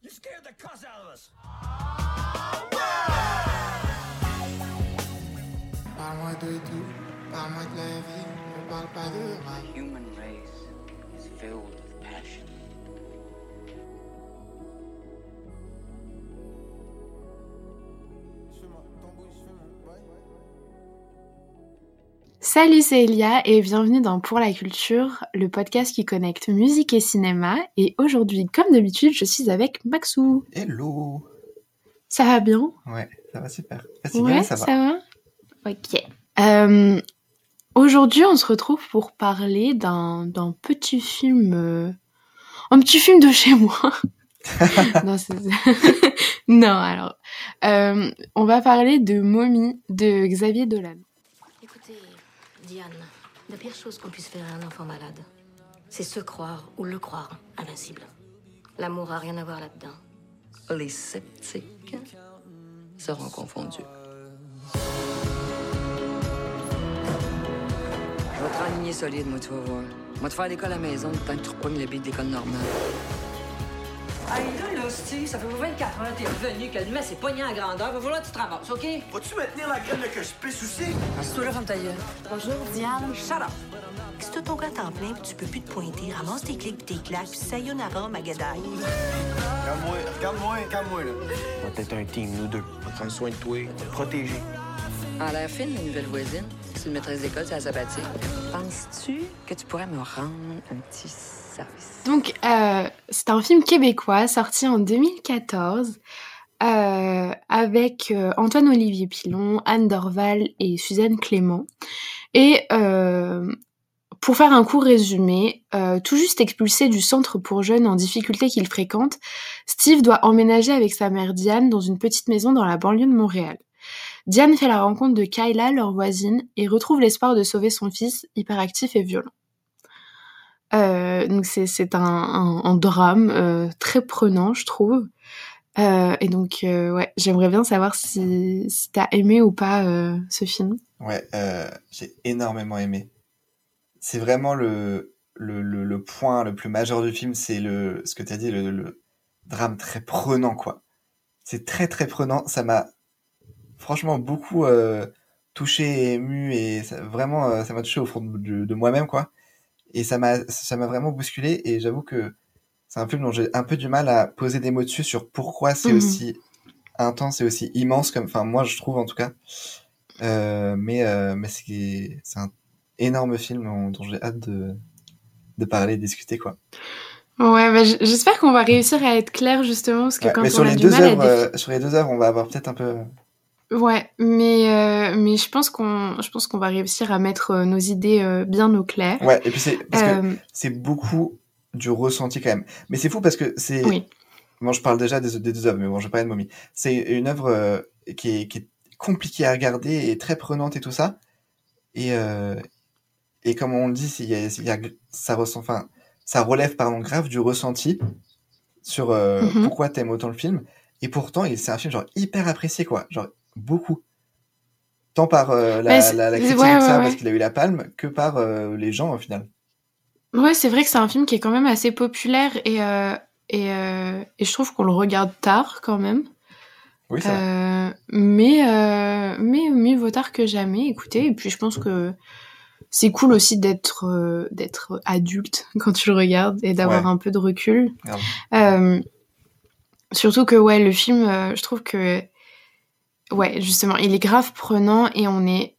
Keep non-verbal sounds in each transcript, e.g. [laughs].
You scared the cuss out of us. The human race is filled with passion. Salut, c'est Elia et bienvenue dans Pour la culture, le podcast qui connecte musique et cinéma. Et aujourd'hui, comme d'habitude, je suis avec Maxou. Hello Ça va bien? Ouais, ça va super. Fatigué, Ouais, mais ça va. Ok. Euh, aujourd'hui, on se retrouve pour parler d'un d'un petit film... euh, un petit film de chez moi. [laughs] [laughs] non, alors... euh, on va parler de Mommy de Xavier Dolan. Diane, la pire chose qu'on puisse faire à un enfant malade, c'est se croire ou le croire invincible. L'amour a rien à voir là-dedans. Les sceptiques seront confondus. Je vais te raligner solide, moi, tu vas voir. Moi, te faire l'école à la maison, tant que tu repognes le beat d'école normale. Hey, là, là, Steve, ça fait 24 heures que t'es revenu, que le mess est pogné à grandeur. Va falloir que tu te ramasses, OK? Vas-tu me tenir la graine que je pisse aussi? Assis-toi là, ferme ta gueule. Bonjour, Diane. Shut up. Si t'as ton gars temps plein puis tu peux plus te pointer, ramasse tes clics pis tes claques puis sayonara, Magadaï. Calme-moi, calme-moi, calme-moi, là. On va être un team, nous deux. On va prendre soin de toi, te protéger. En l'air fine, la nouvelle voisine, c'est une maîtresse d'école, c'est la sabbatique. Penses-tu que tu pourrais me rendre un petit Donc, euh, c'est un film québécois sorti en 2014 euh, avec euh, Antoine-Olivier Pilon, Anne Dorval et Suzanne Clément. Et pour faire un court résumé, tout juste expulsé du centre pour jeunes en difficulté qu'il fréquente, Steve doit emménager avec sa mère Diane dans une petite maison dans la banlieue de Montréal. Diane fait la rencontre de Kyla, leur voisine, et retrouve l'espoir de sauver son fils, hyperactif et violent. Euh, donc c'est un, un, un drame euh, très prenant, je trouve. Euh, et donc ouais, j'aimerais bien savoir si si t'as aimé ou pas ce film. Ouais, j'ai énormément aimé. C'est vraiment le, le, le, point le plus majeur du film, c'est ce que tu as dit, le, drame très prenant, quoi. C'est très très prenant. Ça m'a franchement beaucoup euh, touché et ému et ça, vraiment ça m'a touché au fond de, de moi-même, quoi. Et ça m'a ça m'a vraiment bousculé et j'avoue que c'est un film dont j'ai un peu du mal à poser des mots dessus sur pourquoi c'est Mhm. aussi intense et aussi immense comme enfin moi je trouve en tout cas euh, mais euh, mais c'est c'est un énorme film dont, j'ai hâte de de parler de discuter quoi Ouais, bah, j'espère qu'on va réussir à être clair justement parce que Ouais, quand mais on sur a les du deux mal à euh, sur les deux œuvres on va avoir peut-être un peu Ouais, mais euh, mais je pense qu'on je pense qu'on va réussir à mettre euh, nos idées euh, bien au clair. ouais et puis c'est Euh, c'est beaucoup du ressenti quand même mais c'est fou parce que c'est oui. Bon, je parle déjà des, des deux œuvres, mais bon, je vais parler de Mommy. C'est une œuvre qui, est, qui est compliquée à regarder et très prenante et tout ça. Et, et comme on le dit, il y a, il y a- ça, ressent, enfin, ça relève pardon, grave du ressenti sur euh, Mhm. pourquoi t'aimes autant le film. Et pourtant, c'est un film genre hyper apprécié, quoi. Genre beaucoup. Tant par euh, la, la, la critique ouais, ça, ouais. parce qu'il a eu la palme, que par euh, les gens au final. Ouais, c'est vrai que c'est un film qui est quand même assez populaire et euh, et, et je trouve qu'on le regarde tard quand même. Oui, ça. Mais mais mieux vaut tard que jamais. Écoutez, et puis je pense que c'est cool aussi d'être d'être adulte [laughs] quand tu le regardes et d'avoir un peu de recul. Surtout que ouais, le film, je trouve que ouais, justement, il est grave prenant et on est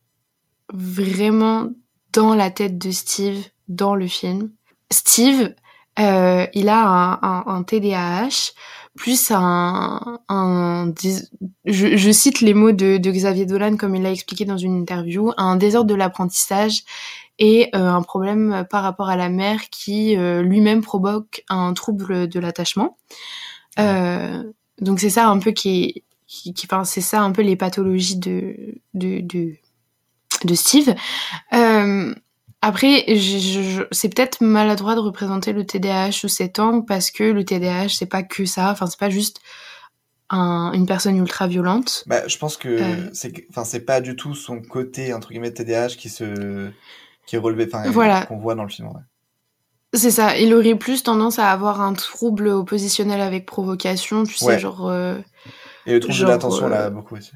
vraiment dans la tête de Steve dans le film. Steve, euh, il a un, TDAH plus un, je, cite les mots de, de Xavier Dolan comme il l'a expliqué dans une interview, un désordre de l'apprentissage et euh, un problème par rapport à la mère qui euh, lui-même provoque un trouble de l'attachement. Euh, donc c'est ça un peu qui est, qui, qui- enfin c'est ça un peu les pathologies de de de, de Steve. Euh, après, c'est peut-être maladroit de représenter le TDAH sous cet angle parce que le TDAH c'est pas que ça. Enfin c'est pas juste un- une personne ultra violente. Bah, je pense que Euh. c'est, que- enfin, c'est pas du tout son côté entre guillemets TDAH qui se, qui est relevé, enfin, Voilà. qu'on voit dans le film. Ouais. C'est ça, il aurait plus tendance à avoir un trouble oppositionnel avec provocation, tu sais, genre. euh, Et le trouble Genre, de l'attention, euh, là, beaucoup aussi.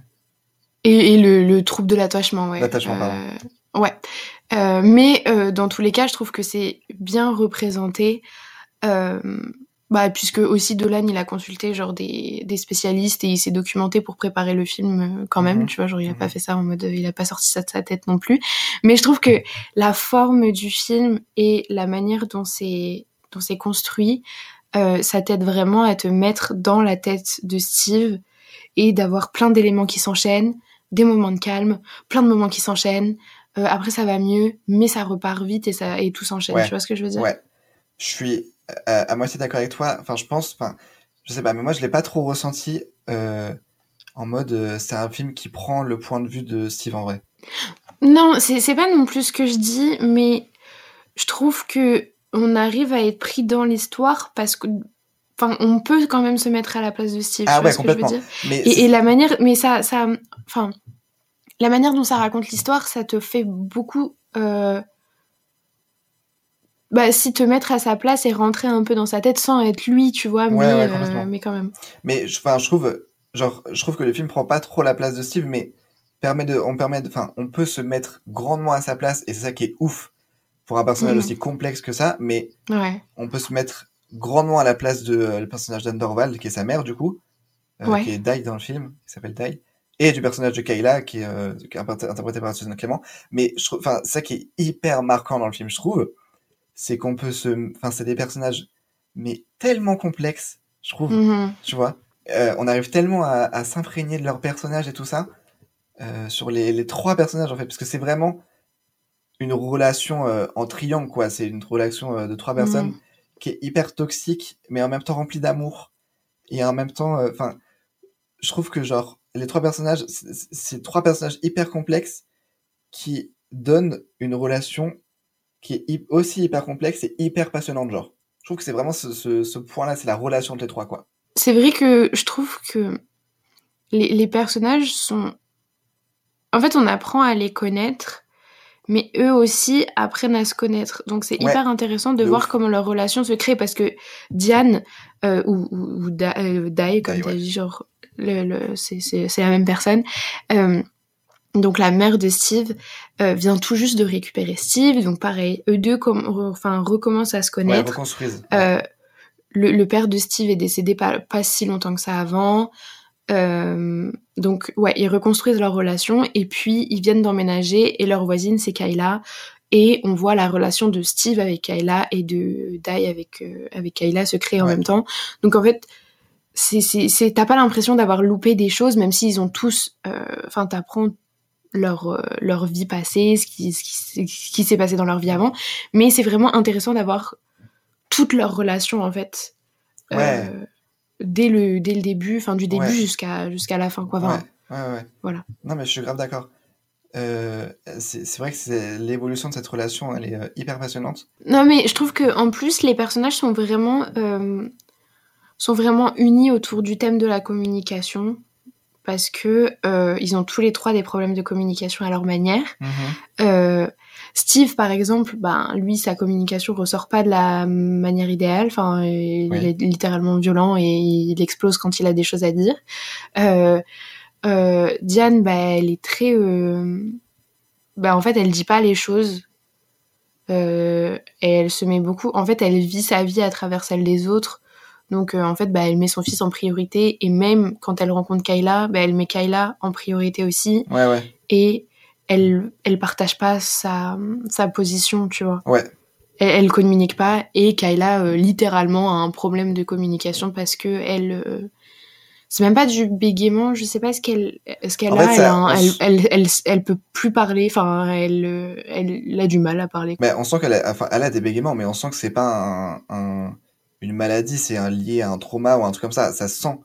Et, et le, le trouble de l'attachement, ouais. L'attachement, pardon. Euh, ouais. Euh, mais euh, dans tous les cas, je trouve que c'est bien représenté. Euh, bah, puisque aussi Dolan, il a consulté genre des, des spécialistes et il s'est documenté pour préparer le film euh, quand même. Mhm. Tu vois, genre il a Mhm. pas fait ça en mode, il a pas sorti ça de sa tête non plus. Mais je trouve que la forme du film et la manière dont c'est dont c'est construit, euh, ça t'aide vraiment à te mettre dans la tête de Steve et d'avoir plein d'éléments qui s'enchaînent, des moments de calme, plein de moments qui s'enchaînent. Euh, après, ça va mieux, mais ça repart vite et ça et tout s'enchaîne. Ouais. Tu vois ce que je veux dire? Ouais. Je suis euh, à moitié d'accord avec toi. Enfin, je pense, enfin, je sais pas, mais moi, je l'ai pas trop ressenti euh, en mode c'est un film qui prend le point de vue de Steve en vrai. Non, c'est c'est pas non plus ce que je dis, mais je trouve que on arrive à être pris dans l'histoire parce que, enfin, on peut quand même se mettre à la place de Steve. Ah ouais, ce que je veux complètement. dire Mais Et, et la manière, mais ça, ça, enfin, la manière dont ça raconte l'histoire, ça te fait beaucoup. Euh, bah, si te mettre à sa place et rentrer un peu dans sa tête sans être lui, tu vois, Ouais, mais, ouais, euh, complètement. mais quand même. Mais je, enfin, je trouve, genre, je trouve que le film prend pas trop la place de Steve, mais permet de, on permet enfin, on peut se mettre grandement à sa place, et c'est ça qui est ouf pour un personnage Mhm. aussi complexe que ça, mais Ouais. on peut se mettre grandement à la place de euh, le personnage d'Anne Dorvald, qui est sa mère, du coup, euh, Ouais. qui est Dai dans le film, qui s'appelle Dai, et du personnage de Kayla, qui est, euh, qui est interprété par Susan Clément. Mais je trouve, enfin, ça qui est hyper marquant dans le film, je trouve, c'est qu'on peut se, enfin, c'est des personnages, mais tellement complexes, je trouve, Mhm. tu vois. On arrive tellement à, à s'imprégner de leurs personnages et tout ça, sur les, les trois personnages, en fait, parce que c'est vraiment une relation en triangle, quoi. C'est une relation de trois personnes Mhm. Qui est hyper toxique, mais en même temps remplie d'amour. Et en même temps, euh, enfin, je trouve que, genre, les trois personnages, c'est trois personnages hyper complexes qui donnent une relation qui est aussi hyper complexe et hyper passionnante, genre. Je trouve que c'est vraiment ce, point-là, c'est la relation entre les trois, quoi. C'est vrai que je trouve que les personnages sont. En fait, on apprend à les connaître, mais eux aussi apprennent à se connaître. Donc c'est Ouais. hyper intéressant de, De voir ouf. comment leur relation se crée parce que Diane euh, ou, ou, ou euh, Dai, comme tu as ouais. dit, genre le, le, c'est, la même personne. Euh, donc la mère de Steve euh, vient tout juste de récupérer Steve, donc pareil, eux deux re- enfin, recommencent à se Ouais, connaître. reconstruisent. Euh, le, le père de Steve est décédé pas, pas si longtemps que ça avant. Euh, donc, ouais, ils reconstruisent leur relation et puis ils viennent d'emménager et leur voisine, c'est Kayla. Et on voit la relation de Steve avec Kayla et de Dai avec, euh, avec Kayla se créer en Ouais. même temps. Donc, en fait, c'est, t'as pas l'impression d'avoir loupé des choses, même s'ils ont tous. euh, Enfin, t'apprends leur, euh, leur vie passée, ce qui, ce qui, ce qui s'est passé dans leur vie avant. Mais c'est vraiment intéressant d'avoir toutes leurs relations, en fait. euh, Ouais. Dès, le, dès le début, enfin, du début Ouais. jusqu'à, jusqu'à la fin, quoi. Enfin, Ouais, ouais, ouais. Voilà. Non, mais je suis grave d'accord. Euh, c'est vrai que c'est l'évolution de cette relation, elle est euh, hyper passionnante. Non, mais je trouve que en plus, les personnages sont vraiment, euh, sont vraiment unis autour du thème de la communication. Parce que euh, ils ont tous les trois des problèmes de communication à leur manière. Euh, Steve, par exemple, ben, lui, sa communication ressort pas de la manière idéale. Enfin, il Oui. est littéralement violent et il explose quand il a des choses à dire. Euh, Diane, bah, elle est très... bah, en fait, elle dit pas les choses. Et elle se met beaucoup... En fait, elle vit sa vie à travers celle des autres. Donc, euh, en fait, bah, elle met son fils en priorité. Et même quand elle rencontre Kayla, bah, elle met Kayla en priorité aussi Ouais, ouais, et elle elle partage pas sa sa position tu vois ouais. elle, elle communique pas et Kayla euh, littéralement a un problème de communication parce que elle euh, c'est même pas du bégaiement je sais pas ce qu'elle ce qu'elle a fait, elle, un- elle, elle, elle, elle peut plus parler enfin elle elle a du mal à parler Mais on sent qu'elle a, enfin, elle a des bégaiements, mais on sent que c'est pas un, un- une maladie, c'est un lié à un trauma ou un truc comme ça. Ça sent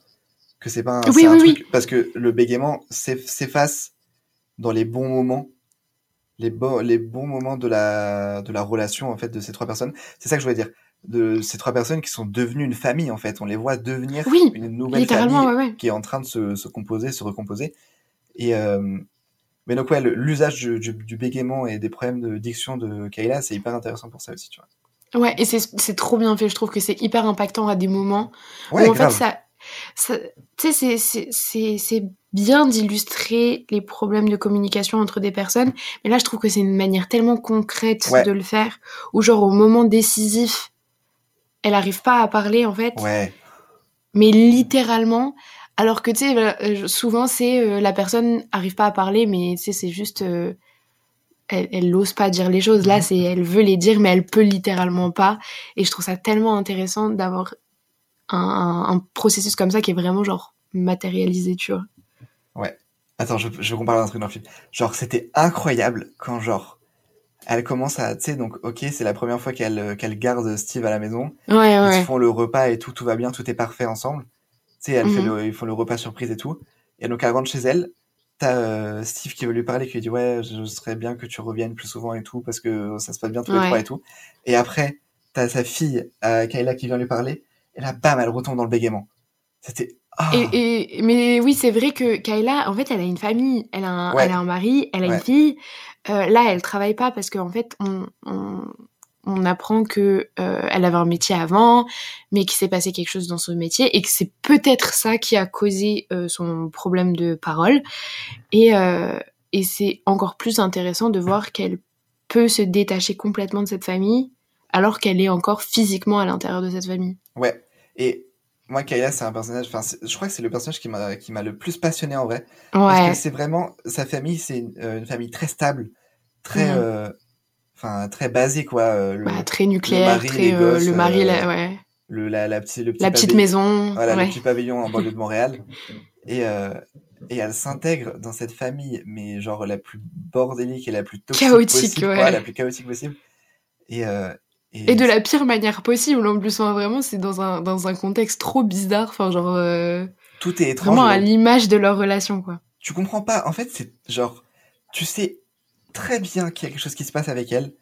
que c'est pas un, Oui, c'est un oui, truc, parce que le bégaiement s'eff- s'efface dans les bons moments, les, bo- les bons moments de la, de la relation, en fait, de ces trois personnes. C'est ça que je voulais dire. De ces trois personnes qui sont devenues une famille, en fait. On les voit devenir une nouvelle famille ouais ouais qui est en train de se, se composer, se recomposer. Et, euh, mais donc, ouais, l'usage du, du, du bégaiement et des problèmes de diction de Kayla, c'est hyper intéressant pour ça aussi, tu vois. Ouais, et c'est trop bien fait. Je trouve que c'est hyper impactant à des moments Ouais, où en grave. fait ça, ça tu sais, c'est- bien d'illustrer les problèmes de communication entre des personnes, mais là je trouve que c'est une manière tellement concrète Ouais. de le faire, où genre au moment décisif, elle arrive pas à parler en fait, Ouais, mais littéralement. Alors que tu sais, euh, souvent c'est euh, la personne arrive pas à parler, mais tu sais, c'est juste euh, elle, elle n'ose pas dire les choses. Mhm. Là, c'est elle veut les dire, mais elle peut littéralement pas. Et je trouve ça tellement intéressant d'avoir un, un- un processus comme ça qui est vraiment genre matérialisé, tu vois. Attends, je, je parle d'un truc dans le film. Genre, c'était incroyable quand, genre, elle commence à, tu sais, donc, ok, c'est la première fois qu'elle euh, qu'elle garde Steve à la maison. Ouais, Ils ouais. font le repas et tout, tout va bien, tout est parfait ensemble. Tu sais, Mhm. le, ils font le repas surprise et tout. Et donc, elle rentre chez elle. T'as euh, Steve qui veut lui parler, qui lui dit ouais, je serais bien que tu reviennes plus souvent et tout parce que ça se passe bien tous les trois et tout. Et après, t'as sa fille euh, Kayla qui vient lui parler. Et là, bam, elle retombe dans le bégaiement. C'était ah, Et, et- mais oui, c'est vrai que Kayla, en fait, elle a une famille, elle a un, Ouais. elle a un mari, elle a Ouais. une fille. Euh, là, elle travaille pas parce qu'en fait, on, on, on apprend que euh, elle avait un métier avant, mais qu'il s'est passé quelque chose dans son métier et que c'est peut-être ça qui a causé euh, son problème de parole. Et, euh, et c'est encore plus intéressant de voir qu'elle peut se détacher complètement de cette famille alors qu'elle est encore physiquement à l'intérieur de cette famille. Ouais. Et moi, Kayla, c'est un personnage. Enfin, je crois que c'est le personnage qui m'a qui m'a le plus passionné en vrai. Parce Ouais, que c'est vraiment sa famille, c'est une, une famille très stable, très, Mhm. Enfin, très basée quoi. euh, le, bah, très nucléaire, mari, très les euh, gosses, le mari, la, ouais. le la, la le petit la petite maison. Voilà, ouais. le petit pavillon en banlieue de Montréal. Et euh, et elle s'intègre dans cette famille, mais genre la plus bordélique et la plus toxique Chaotique, possible, ouais. quoi, la plus chaotique possible. Et euh, Et de la pire manière possible, en plus, vraiment, c'est dans un, dans un contexte trop bizarre, enfin, genre, euh, tout est étrange. vraiment à l'image de leur relation, quoi. tu comprends pas. En fait, c'est genre, tu sais très bien qu'il y a quelque chose qui se passe avec elle,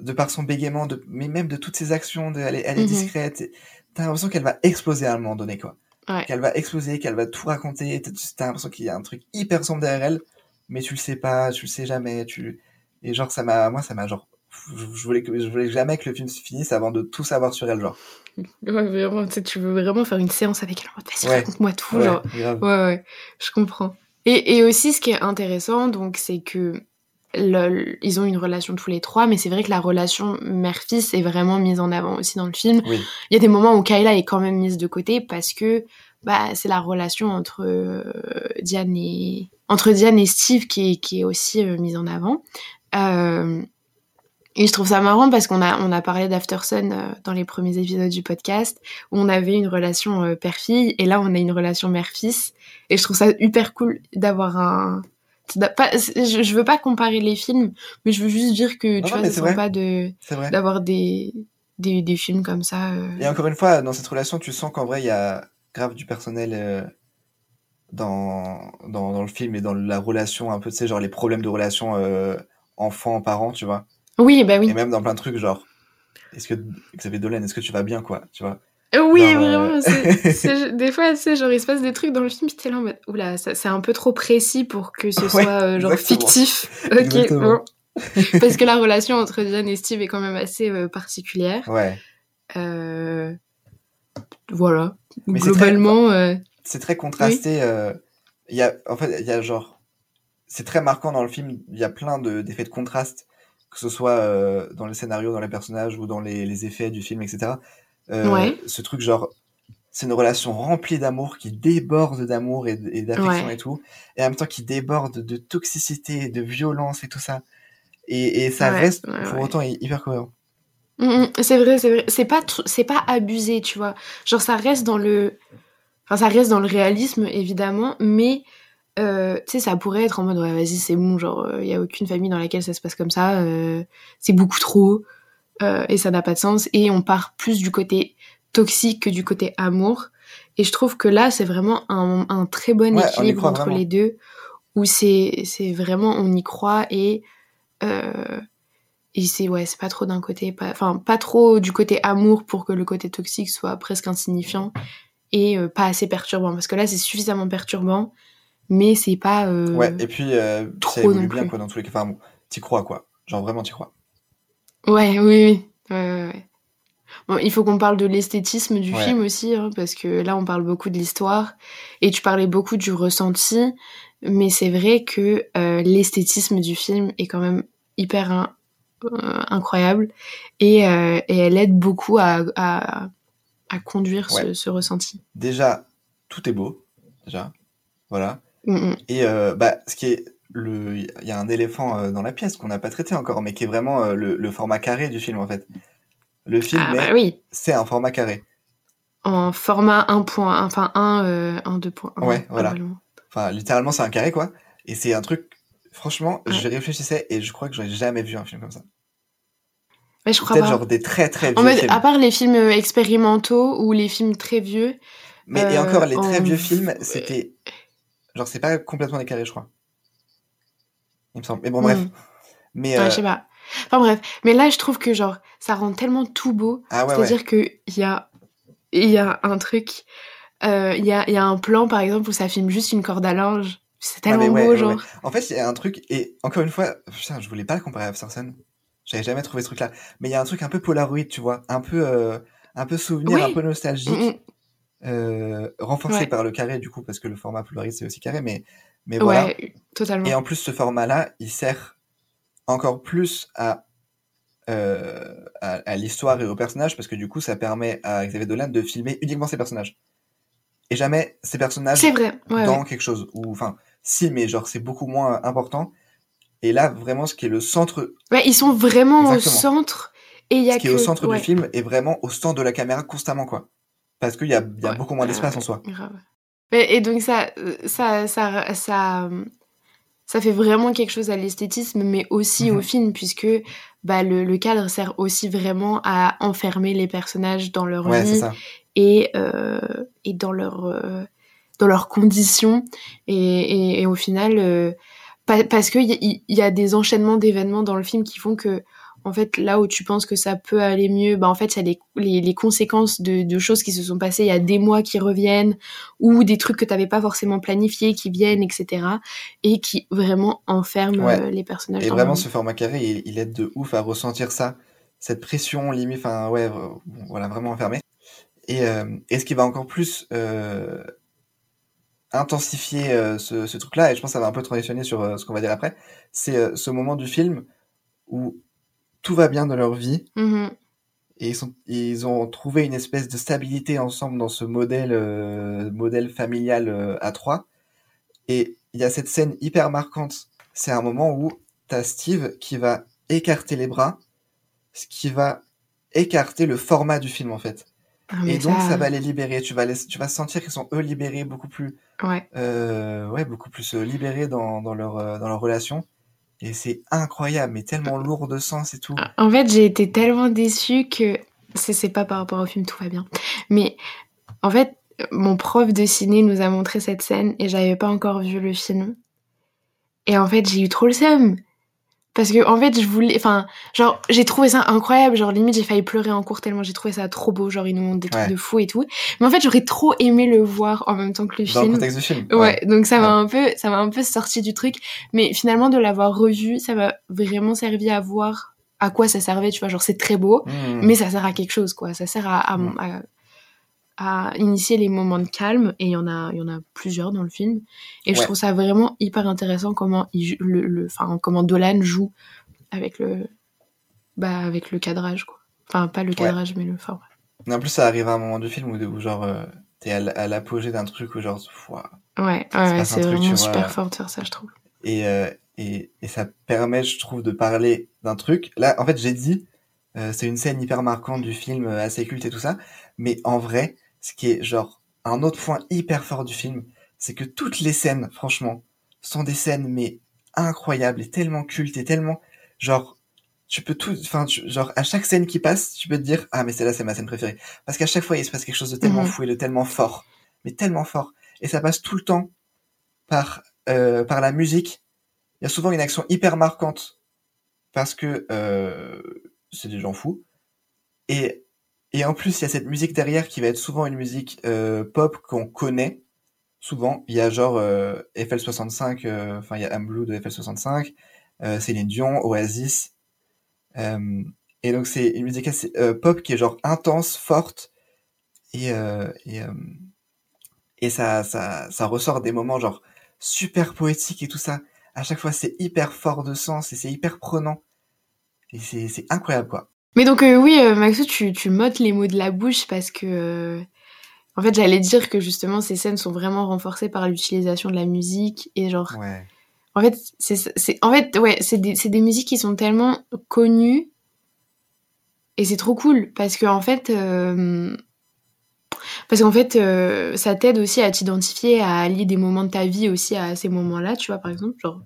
de par son bégaiement, de, mais même de toutes ses actions, de, elle est, elle est Mhm. discrète. T'as l'impression qu'elle va exploser à un moment donné, quoi. Ouais. Qu'elle va exploser, qu'elle va tout raconter. T'as l'impression qu'il y a un truc hyper sombre derrière elle, mais tu le sais pas, tu le sais jamais. Tu et genre ça m'a, moi ça m'a genre, je voulais que je voulais jamais que le film se finisse avant de tout savoir sur elle, genre. Ouais, vraiment, tu veux vraiment faire une séance avec elle vas-y, Ouais. raconte-moi tout, Ouais, genre. grave. Ouais, ouais, je comprends. Et, et aussi, ce qui est intéressant, donc, c'est que le- ils ont une relation tous les trois, mais c'est vrai que la relation mère-fils est vraiment mise en avant aussi dans le film. Oui. Il y a des moments où Kayla est quand même mise de côté parce que bah, c'est la relation entre euh, Diane et entre Diane et Steve qui est, qui est aussi euh, mise en avant. Euh, et je trouve ça marrant parce qu'on a, on a parlé d'Aftersun dans les premiers épisodes du podcast où on avait une relation père-fille et là on a une relation mère-fils. Et je trouve ça hyper cool d'avoir un. Pas, je, je veux pas comparer les films, mais je veux juste dire que tu non, vois, c'est sympa de d'avoir des, des des films comme ça. euh. Et encore une fois, dans cette relation, tu sens qu'en vrai, il y a grave du personnel euh, dans, dans, dans le film et dans la relation, un peu, tu sais, genre les problèmes de relation euh, enfant-parent, tu vois. Oui, bah oui. Et même dans plein de trucs, genre, est-ce que, Xavier Dolan, est-ce que tu vas bien, quoi, tu vois Euh, Oui, vraiment. [laughs] des fois, tu sais, genre, il se passe des trucs dans le film, t'es là en mode, oula, ça- c'est un peu trop précis pour que ce Ouais, soit, euh, genre, exactement. fictif. [laughs] Ok, bon. [laughs] Parce que la relation entre Diane et Steve est quand même assez euh, particulière. Ouais. Euh, Voilà. Mais Globalement, C'est très contrasté. Il y a, en fait, il y a genre, c'est très marquant dans le film. Il y a plein de- d'effets de, contraste, que ce soit euh, dans le scénario, dans les personnages ou dans les, les effets du film, etc. Euh, Ouais. Ce truc genre, c'est une relation remplie d'amour qui déborde d'amour et, et d'affection Ouais. et tout, et en même temps qui déborde de toxicité, de violence et tout ça. Et, et ça Ouais, reste pour autant hy- hyper cohérent. Mm, mm, c'est vrai, c'est vrai. C'est pas, c'est pas abusé, tu vois. Genre, ça reste dans le. Enfin, ça reste dans le réalisme, évidemment, mais. euh, tu sais, ça pourrait être en mode, ouais, vas-y, c'est bon, genre, il y a aucune famille dans laquelle ça se passe comme ça, euh, c'est beaucoup trop, euh, et ça n'a pas de sens, et on part plus du côté toxique que du côté amour. Et je trouve que là, c'est vraiment un, un très bon Ouais, équilibre entre vraiment. les deux, où c'est vraiment, on y croit, et. euh, et c'est ouais, c'est pas trop d'un côté, enfin pas trop du côté amour pour que le côté toxique soit presque insignifiant et euh, pas assez perturbant parce que là c'est suffisamment perturbant, mais c'est pas. euh, Ouais, et puis trop ça évolue bien quoi dans tous les cas. Enfin bon, t'y crois quoi. Genre vraiment t'y crois. Ouais, oui, oui, ouais, ouais. Bon, il faut qu'on parle de l'esthétisme du Ouais. film aussi, hein, parce que là, on parle beaucoup de l'histoire et tu parlais beaucoup du ressenti, mais c'est vrai que euh, l'esthétisme du film est quand même hyper euh, incroyable et, euh, et elle aide beaucoup à, à, à conduire ce, ressenti. Déjà, tout est beau. Déjà. Voilà. Mm, mm. Et bah, ce qui est il y a un éléphant euh, dans la pièce qu'on n'a pas traité encore, mais qui est vraiment euh, le, le format carré du film en fait. Le film, Ah bah oui, c'est un format carré. en format 1 point, enfin 1, euh, 1 2.1. Ouais, voilà. globalement. Enfin, littéralement, c'est un carré quoi. Et c'est un truc. Franchement, Ouais. je réfléchissais et je crois que j'aurais jamais vu un film comme ça. Mais je crois Peut-être genre des très très vieux mode, films. à part les films euh, expérimentaux ou les films très vieux, Mais et encore, les très en- vieux films, c'était. Genre, c'est pas complètement des carrés, je crois. Il me semble. Mais bon, bref. Mm. Mais. Ouais, euh, je sais pas. Enfin bref, mais là je trouve que genre ça rend tellement tout beau. Ah ouais, ouais. C'est-à-dire que il y a il y a un truc, euh, il y a il y a un plan par exemple où ça filme juste une corde à linge. C'est Ah, tellement ouais, beau ouais, genre. ouais. En fait, il y a un truc, et encore une fois, putain, je voulais pas le comparer à Aftersun. J'avais jamais trouvé ce truc-là. Mais il y a un truc un peu Polaroid, tu vois. Un peu, euh, un peu souvenir, Oui. un peu nostalgique. Mm, mm. euh, renforcé Ouais. par le carré, du coup, parce que le format Polaroid, c'est aussi carré. Mais, mais voilà. Totalement. Et en plus, ce format-là, il sert encore plus à, euh, à, à l'histoire et aux personnages, parce que du coup, ça permet à Xavier Dolan de filmer uniquement ses personnages. Et jamais ses personnages vrai. Ouais, dans ouais. quelque chose. Ou, enfin, si, mais genre, c'est beaucoup moins important. Et là, vraiment, ce qui est le centre, Ouais, ils sont vraiment Exactement. au centre et il y a ce qui que est au centre ouais. du film est vraiment au centre de la caméra constamment, quoi. Parce qu'il y a, y a beaucoup moins d'espace en soi. Grave. Et donc ça, euh, ça, ça, ça, ça fait vraiment quelque chose à l'esthétisme, mais aussi Mhm. au film, puisque bah, le, le cadre sert aussi vraiment à enfermer les personnages dans leur Ouais, vie et, euh, et dans, leur, euh, dans leurs conditions. Et, et, et au final, euh, pa- parce qu'il y, y a des enchaînements d'événements dans le film qui font que en fait, là où tu penses que ça peut aller mieux, bah en fait, il y a les, les, les conséquences de, de choses qui se sont passées il y a des mois qui reviennent, ou des trucs que tu n'avais pas forcément planifiés qui viennent, etc. Et qui vraiment enferment Ouais. euh, les personnages. Et dans vraiment, ce format carré, il, il aide de ouf à ressentir ça, cette pression limite, enfin ouais, voilà, vraiment enfermé. Et, euh, et ce qui va encore plus euh, intensifier euh, ce, ce truc-là, et je pense que ça va un peu transitionner sur ce qu'on va dire après, c'est ce moment du film où tout va bien dans leur vie Mhm. et ils, sont, ils ont trouvé une espèce de stabilité ensemble dans ce modèle, euh, modèle familial euh, à trois. Et il y a cette scène hyper marquante. C'est un moment où t'as Steve qui va écarter les bras, ce qui va écarter le format du film en fait. Ah, Et donc ça va les libérer. Tu vas, les, tu vas sentir qu'ils sont eux libérés beaucoup plus, Ouais. euh, ouais, beaucoup plus libérés dans, dans leur, dans leur relation. Et c'est incroyable, mais tellement lourd de sens et tout. En fait, j'ai été tellement déçue que c'est c'est pas par rapport au film, tout va bien. Mais en fait, mon prof de ciné nous a montré cette scène et j'avais pas encore vu le film. Et en fait, j'ai eu trop le seum. Parce que en fait, je voulais, enfin, genre, j'ai trouvé ça incroyable. Genre, limite, j'ai failli pleurer en cours tellement j'ai trouvé ça trop beau. Genre, ils nous montrent des trucs Ouais. de fou et tout. Mais en fait, j'aurais trop aimé le voir en même temps que le Dans le film. contexte du film. Ouais, donc ça m'a Ouais. un peu, ça m'a un peu sorti du truc. Mais finalement, de l'avoir revu, ça m'a vraiment servi à voir à quoi ça servait. Tu vois, genre c'est très beau, Mmh. mais ça sert à quelque chose, quoi. Ça sert à, à, Mm. à- à initier les moments de calme. Et il y en a, il y en a plusieurs dans le film. Et je trouve ça vraiment hyper intéressant comment il, le, le, enfin, comment Dolan joue avec le, bah, avec le cadrage, quoi. Enfin, pas le cadrage, mais le format. En plus, ça arrive à un moment du film où, où genre, euh, t'es à, l'apogée d'un truc où genre. Ouais, c'est truc, vraiment vois. super fort de faire ça, je trouve. Et, euh, et, et ça permet, je trouve, de parler d'un truc. Là, en fait, j'ai dit, euh, c'est une scène hyper marquante du film, euh, assez culte et tout ça. Mais en vrai, ce qui est genre un autre point hyper fort du film, c'est que toutes les scènes, franchement, sont des scènes mais incroyables et tellement cultes et tellement genre tu peux tout, enfin, genre, à chaque scène qui passe, tu peux te dire, ah, mais celle-là, c'est ma scène préférée. Parce qu'à chaque fois, il se passe quelque chose de tellement Mhm. fou et de tellement fort. Mais tellement fort. Et ça passe tout le temps par, euh, par la musique. Il y a souvent une action hyper marquante. Parce que, euh, c'est des gens fous. Et, et en plus, il y a cette musique derrière qui va être souvent une musique, euh, pop qu'on connaît. Souvent, il y a genre, euh, FL65, euh, enfin, il y a I'm Blue de FL65, euh, Céline Dion, Oasis, euh, Et donc c'est une musique assez pop qui est genre intense, forte et et, et ça, ça ça ressort des moments genre super poétiques et tout ça. À chaque fois c'est hyper fort de sens et c'est hyper prenant et c'est incroyable quoi. Mais donc euh, oui, euh, Maxou, tu, tu m'ôtes les mots de la bouche parce que euh, en fait j'allais dire que justement ces scènes sont vraiment renforcées par l'utilisation de la musique et genre Ouais. en fait c'est en fait ouais c'est des des musiques qui sont tellement connues et c'est trop cool parce que en fait euh, parce qu'en fait ça t'aide aussi à t'identifier à allier des moments de ta vie aussi à ces moments-là, tu vois par exemple genre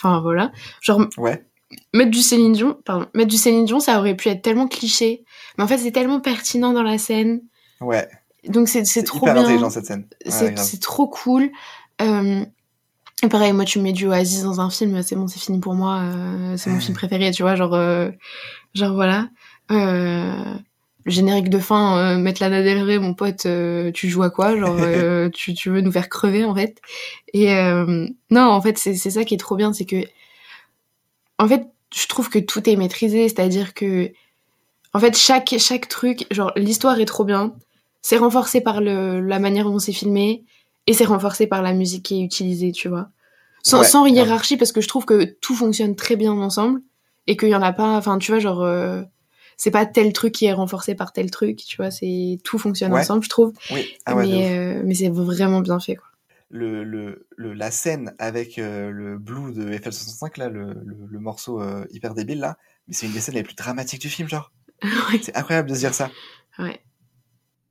enfin voilà genre Ouais. Mettre du Céline Dion, pardon, mettre du Céline Dion, ça aurait pu être tellement cliché, mais en fait c'est tellement pertinent dans la scène, Ouais. donc c'est trop hyper bien, intelligent cette scène. Ouais, c'est trop cool. Euh, et pareil, moi tu mets du Oasis dans un film, c'est bon, c'est fini pour moi, euh, c'est mon film [laughs] préféré, tu vois, genre, euh, genre voilà. Le générique de fin, mettre Lana Del Rey, mon pote, tu joues à quoi Genre, [laughs] tu, tu veux nous faire crever en fait. Et non, en fait, c'est c'est ça qui est trop bien, c'est que, en fait, je trouve que tout est maîtrisé, c'est-à-dire que, en fait, chaque chaque truc, genre l'histoire est trop bien, c'est renforcé par le, la manière dont c'est filmé et c'est renforcé par la musique qui est utilisée, tu vois. Sans, Ouais, sans grave. hiérarchie, parce que je trouve que tout fonctionne très bien ensemble et qu'il y en a pas, enfin, tu vois, genre, euh, c'est pas tel truc qui est renforcé par tel truc, tu vois, c'est tout fonctionne Ouais. ensemble, je trouve. Oui. Ah mais euh, mais c'est vraiment bien fait, quoi. Le, le, le, la scène avec euh, le Blue de FL65, là, le, le, morceau euh, hyper débile, là, mais c'est une des scènes les plus dramatiques du film, genre. [laughs] Ouais. C'est incroyable de se dire ça. Ouais.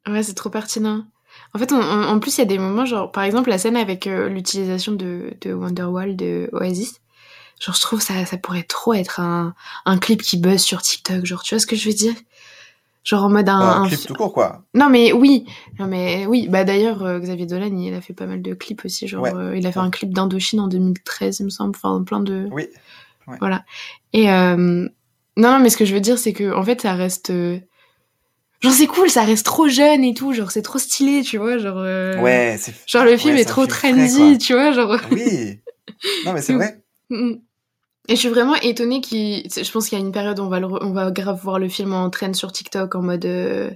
Ouais, c'est trop pertinent. En fait, on- on- en plus, il y a des moments, genre, par exemple, la scène avec euh, l'utilisation de, de Wonderwall de Oasis. Genre, je trouve ça, ça pourrait trop être un, un clip qui buzz sur TikTok. Genre, tu vois ce que je veux dire? Genre en mode un. Un un clip fi- tout court, quoi. Non, mais oui. Non, mais oui. Bah, d'ailleurs, euh, Xavier Dolan, il a fait pas mal de clips aussi. Genre, Ouais. euh, il a fait un clip d'Indochine en 2013, il me semble. Enfin, plein de. Oui. Ouais. Voilà. Et euh, non, non, mais ce que je veux dire, c'est que en fait, ça reste. Genre, c'est cool, ça reste trop jeune et tout. Genre, c'est trop stylé, tu vois. Genre, Ouais, c'est. Genre, le film est c'est un trop trendy, tu vois. Genre. Oui. Non, mais c'est [laughs] vrai. Et je suis vraiment étonnée qu'il. Je pense qu'il y a une période où on va, on va grave voir le film en trend sur TikTok en mode. euh,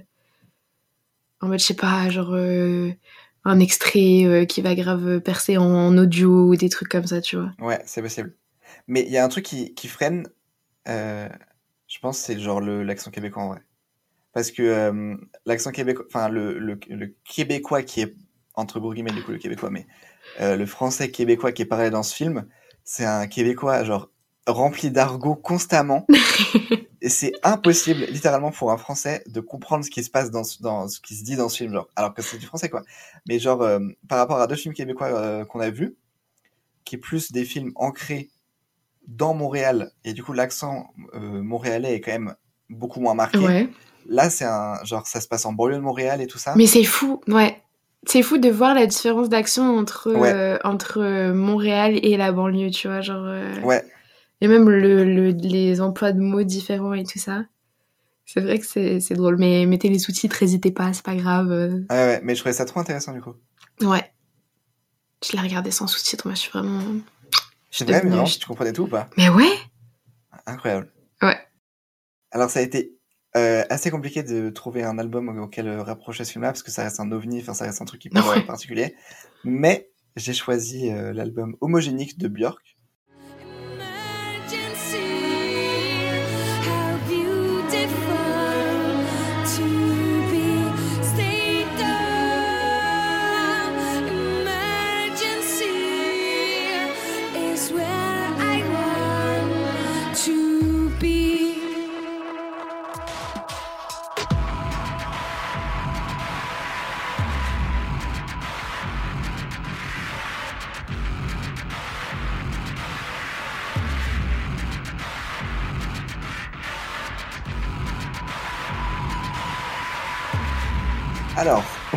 En mode, je sais pas, genre. euh, Un extrait euh, qui va grave percer en, audio ou des trucs comme ça, tu vois. Ouais, c'est possible. Mais il y a un truc qui, qui freine, euh, je pense, c'est genre l'accent québécois en vrai. Parce que l'accent québécois, enfin le, le, le québécois qui est, entre guillemets du coup le québécois, mais le français québécois qui est parlé dans ce film, c'est un québécois genre rempli d'argot constamment. [laughs] et c'est impossible, littéralement, pour un français de comprendre ce qui se passe dans, ce- dans ce qui se dit dans ce film, genre, alors que c'est du français quoi. Mais genre, euh, par rapport à deux films québécois euh, qu'on a vus, qui est plus des films ancrés dans Montréal, et du coup l'accent euh, montréalais est quand même beaucoup moins marqué. Ouais. Là, c'est un genre ça se passe en banlieue de Montréal et tout ça. Mais c'est fou, ouais. C'est fou de voir la différence d'accent entre, Ouais. entre Montréal et la banlieue, tu vois. Genre, Ouais, Et même le, le- les emplois de mots différents et tout ça. C'est vrai que c'est drôle, mais mettez les sous-titres, n'hésitez pas, c'est pas grave. euh. ouais, ouais, mais je trouvais ça trop intéressant du coup. Ouais. Je l'ai regardé sans sous-titres, moi je suis vraiment. C'est vrai, mais je- tu comprenais tout ou pas Mais ouais Incroyable. Ouais. Alors ça a été euh, assez compliqué de trouver un album auquel euh, rapprocher ce film-là, parce que ça reste un ovni, enfin ça reste un truc hyper Ouais. euh, particulier. Mais j'ai choisi euh, l'album Homogénique de Björk.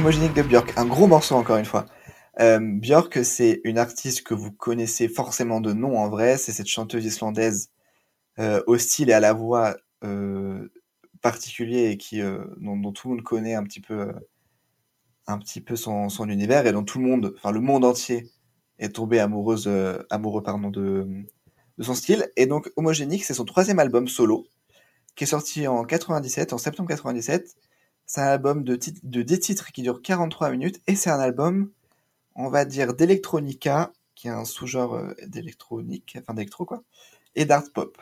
Homogénique de Björk, un gros morceau encore une fois. Euh, Björk, c'est une artiste que vous connaissez forcément de nom en vrai. C'est cette chanteuse islandaise euh, au style et à la voix euh, particulier et qui, euh, dont, dont tout le monde connaît un petit peu, euh, un petit peu son, son univers et dont tout le monde, enfin le monde entier, est tombé amoureuse, euh, amoureux pardon de, de son style. Et donc Homogénique, c'est son troisième album solo qui est sorti en 97, en septembre 97. C'est un album de, de 10 titres qui dure 43 minutes et c'est un album, on va dire, d'électronica, qui est un sous-genre euh, d'électronique, enfin d'électro quoi, et d'art pop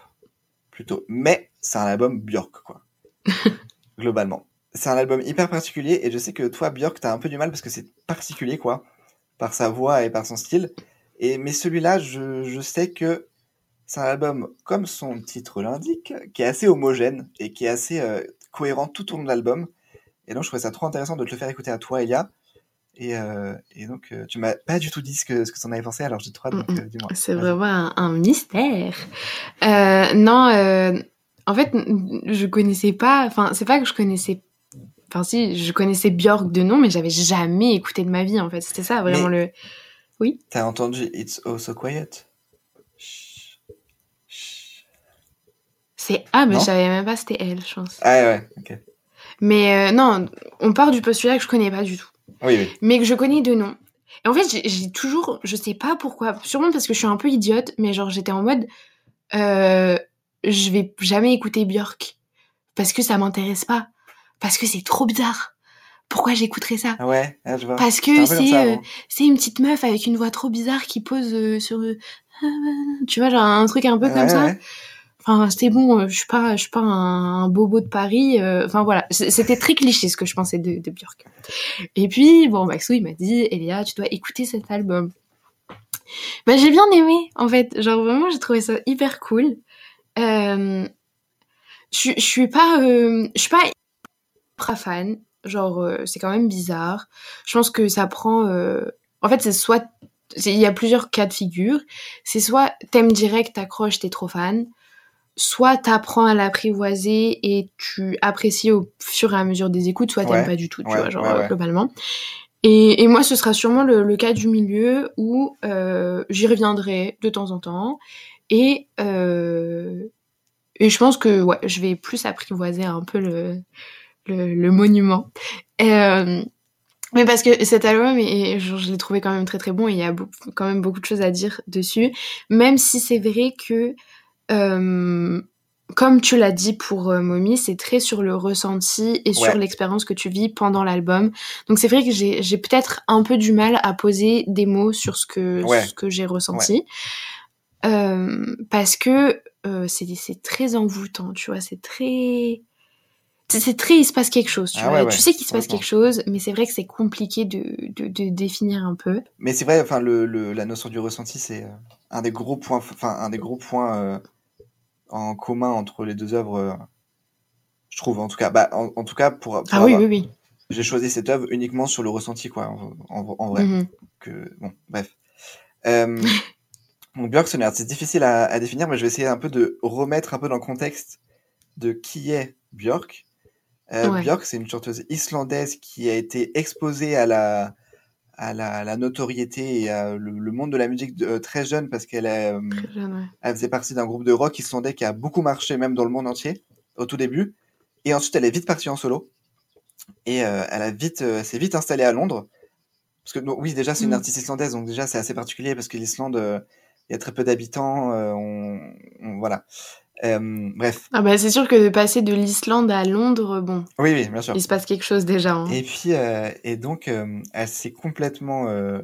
plutôt. Mais c'est un album Björk quoi, [laughs] globalement. C'est un album hyper particulier et je sais que toi Björk t'as un peu du mal parce que c'est particulier quoi, par sa voix et par son style. Et mais celui-là, je, je sais que c'est un album, comme son titre l'indique, qui est assez homogène et qui est assez euh, cohérent tout au long de l'album. Et donc, je trouvais ça trop intéressant de te le faire écouter à toi, Elia. Et, euh, et donc, euh, tu m'as pas du tout dit ce que, ce que t'en avais pensé, alors j'ai trop donc euh, dis-moi. C'est vraiment un, un mystère. Euh, non, en fait, je connaissais pas. Enfin, c'est pas que je connaissais. Enfin, si, je connaissais Björk de nom, mais j'avais jamais écouté de ma vie, en fait. C'était ça, vraiment le. T'as entendu It's Oh So Quiet? C'est. Ah, mais je savais même pas c'était elle, je pense. Ah ouais, ok. Mais euh, non, on part du postulat que je connais pas du tout. Oui, oui. mais que je connais de nom. Et en fait, j'ai- toujours, je sais pas pourquoi, sûrement parce que je suis un peu idiote, mais genre j'étais en mode, euh, je vais jamais écouter Björk parce que ça m'intéresse pas, parce que c'est trop bizarre. Pourquoi j'écouterais ça? Ah ouais, ah, je vois. Parce que c'est euh, c'est une petite meuf avec une voix trop bizarre qui pose euh, sur, tu vois, genre un truc un peu comme Ouais, ça. Enfin, c'était bon, euh, je suis pas, je suis pas un, un bobo de Paris. euh, Enfin voilà, c'était très cliché ce que je pensais de, de Björk. Et puis bon, Maxou il m'a dit, Elia, tu dois écouter cet album. Bah j'ai bien aimé en fait, genre vraiment j'ai trouvé ça hyper cool. Euh, je, suis pas, euh, je suis pas ultra fan. Genre euh, c'est quand même bizarre. Je pense que ça prend. euh, En fait c'est soit il y a plusieurs cas de figure. C'est soit t'aimes direct, t'accroches, t'es trop fan soit t'apprends à l'apprivoiser et tu apprécies au fur et à mesure des écoutes, soit t'aimes Ouais, pas du tout, tu ouais, vois, genre ouais, euh, globalement. Et, et moi, ce sera sûrement le, le cas du milieu où euh, j'y reviendrai de temps en temps. Et, euh, et je pense que ouais, je vais plus apprivoiser un peu le, le, le monument. Euh, mais parce que cet album, et, je l'ai trouvé quand même très très bon et il y a beaucoup- quand même beaucoup de choses à dire dessus. Même si c'est vrai que comme tu l'as dit pour euh, Mommy, c'est très sur le ressenti et sur l'expérience que tu vis pendant l'album. Donc c'est vrai que j'ai peut-être un peu du mal à poser des mots sur ce que, Ouais. ce que j'ai ressenti. Euh, parce que euh, c'est très envoûtant, tu vois, c'est très... C'est très, il se passe quelque chose, tu Ah vois. tu sais qu'il se passe quelque chose, mais c'est vrai que c'est compliqué de, de, de définir un peu. Mais c'est vrai, enfin, le, le- la notion du ressenti, c'est euh, un des gros points, enfin, un des gros points euh, en commun entre les deux œuvres, euh, je trouve, en tout cas. Bah, en, en tout cas, pour, pour Ah oui, avoir- oui, oui. j'ai choisi cette œuvre uniquement sur le ressenti, quoi, en, en- en vrai. Que, bon, bref. Euh, [laughs] donc, Björk, c'est un artiste difficile à, à définir, mais je vais essayer un peu de remettre un peu dans le contexte de qui est Björk. Euh, Ouais. Björk, c'est une chanteuse islandaise qui a été exposée à la, à la, à la notoriété et à le, le monde de la musique de- euh, très jeune parce qu'elle euh, ouais. elle faisait partie d'un groupe de rock islandais qui a beaucoup marché même dans le monde entier au tout début. Et ensuite, elle est vite partie en solo. Et euh, elle a vite, s'est vite installée à Londres. Parce que donc, oui, déjà c'est une Mm. artiste islandaise, donc déjà c'est assez particulier parce que l'Islande, il y a très peu d'habitants. on, on- voilà. Euh, bref. Ah bah c'est sûr que de passer de l'Islande à Londres, bon, Oui, oui, bien sûr. il se passe quelque chose déjà. hein. Et puis, euh, et donc, euh, elle s'est complètement euh,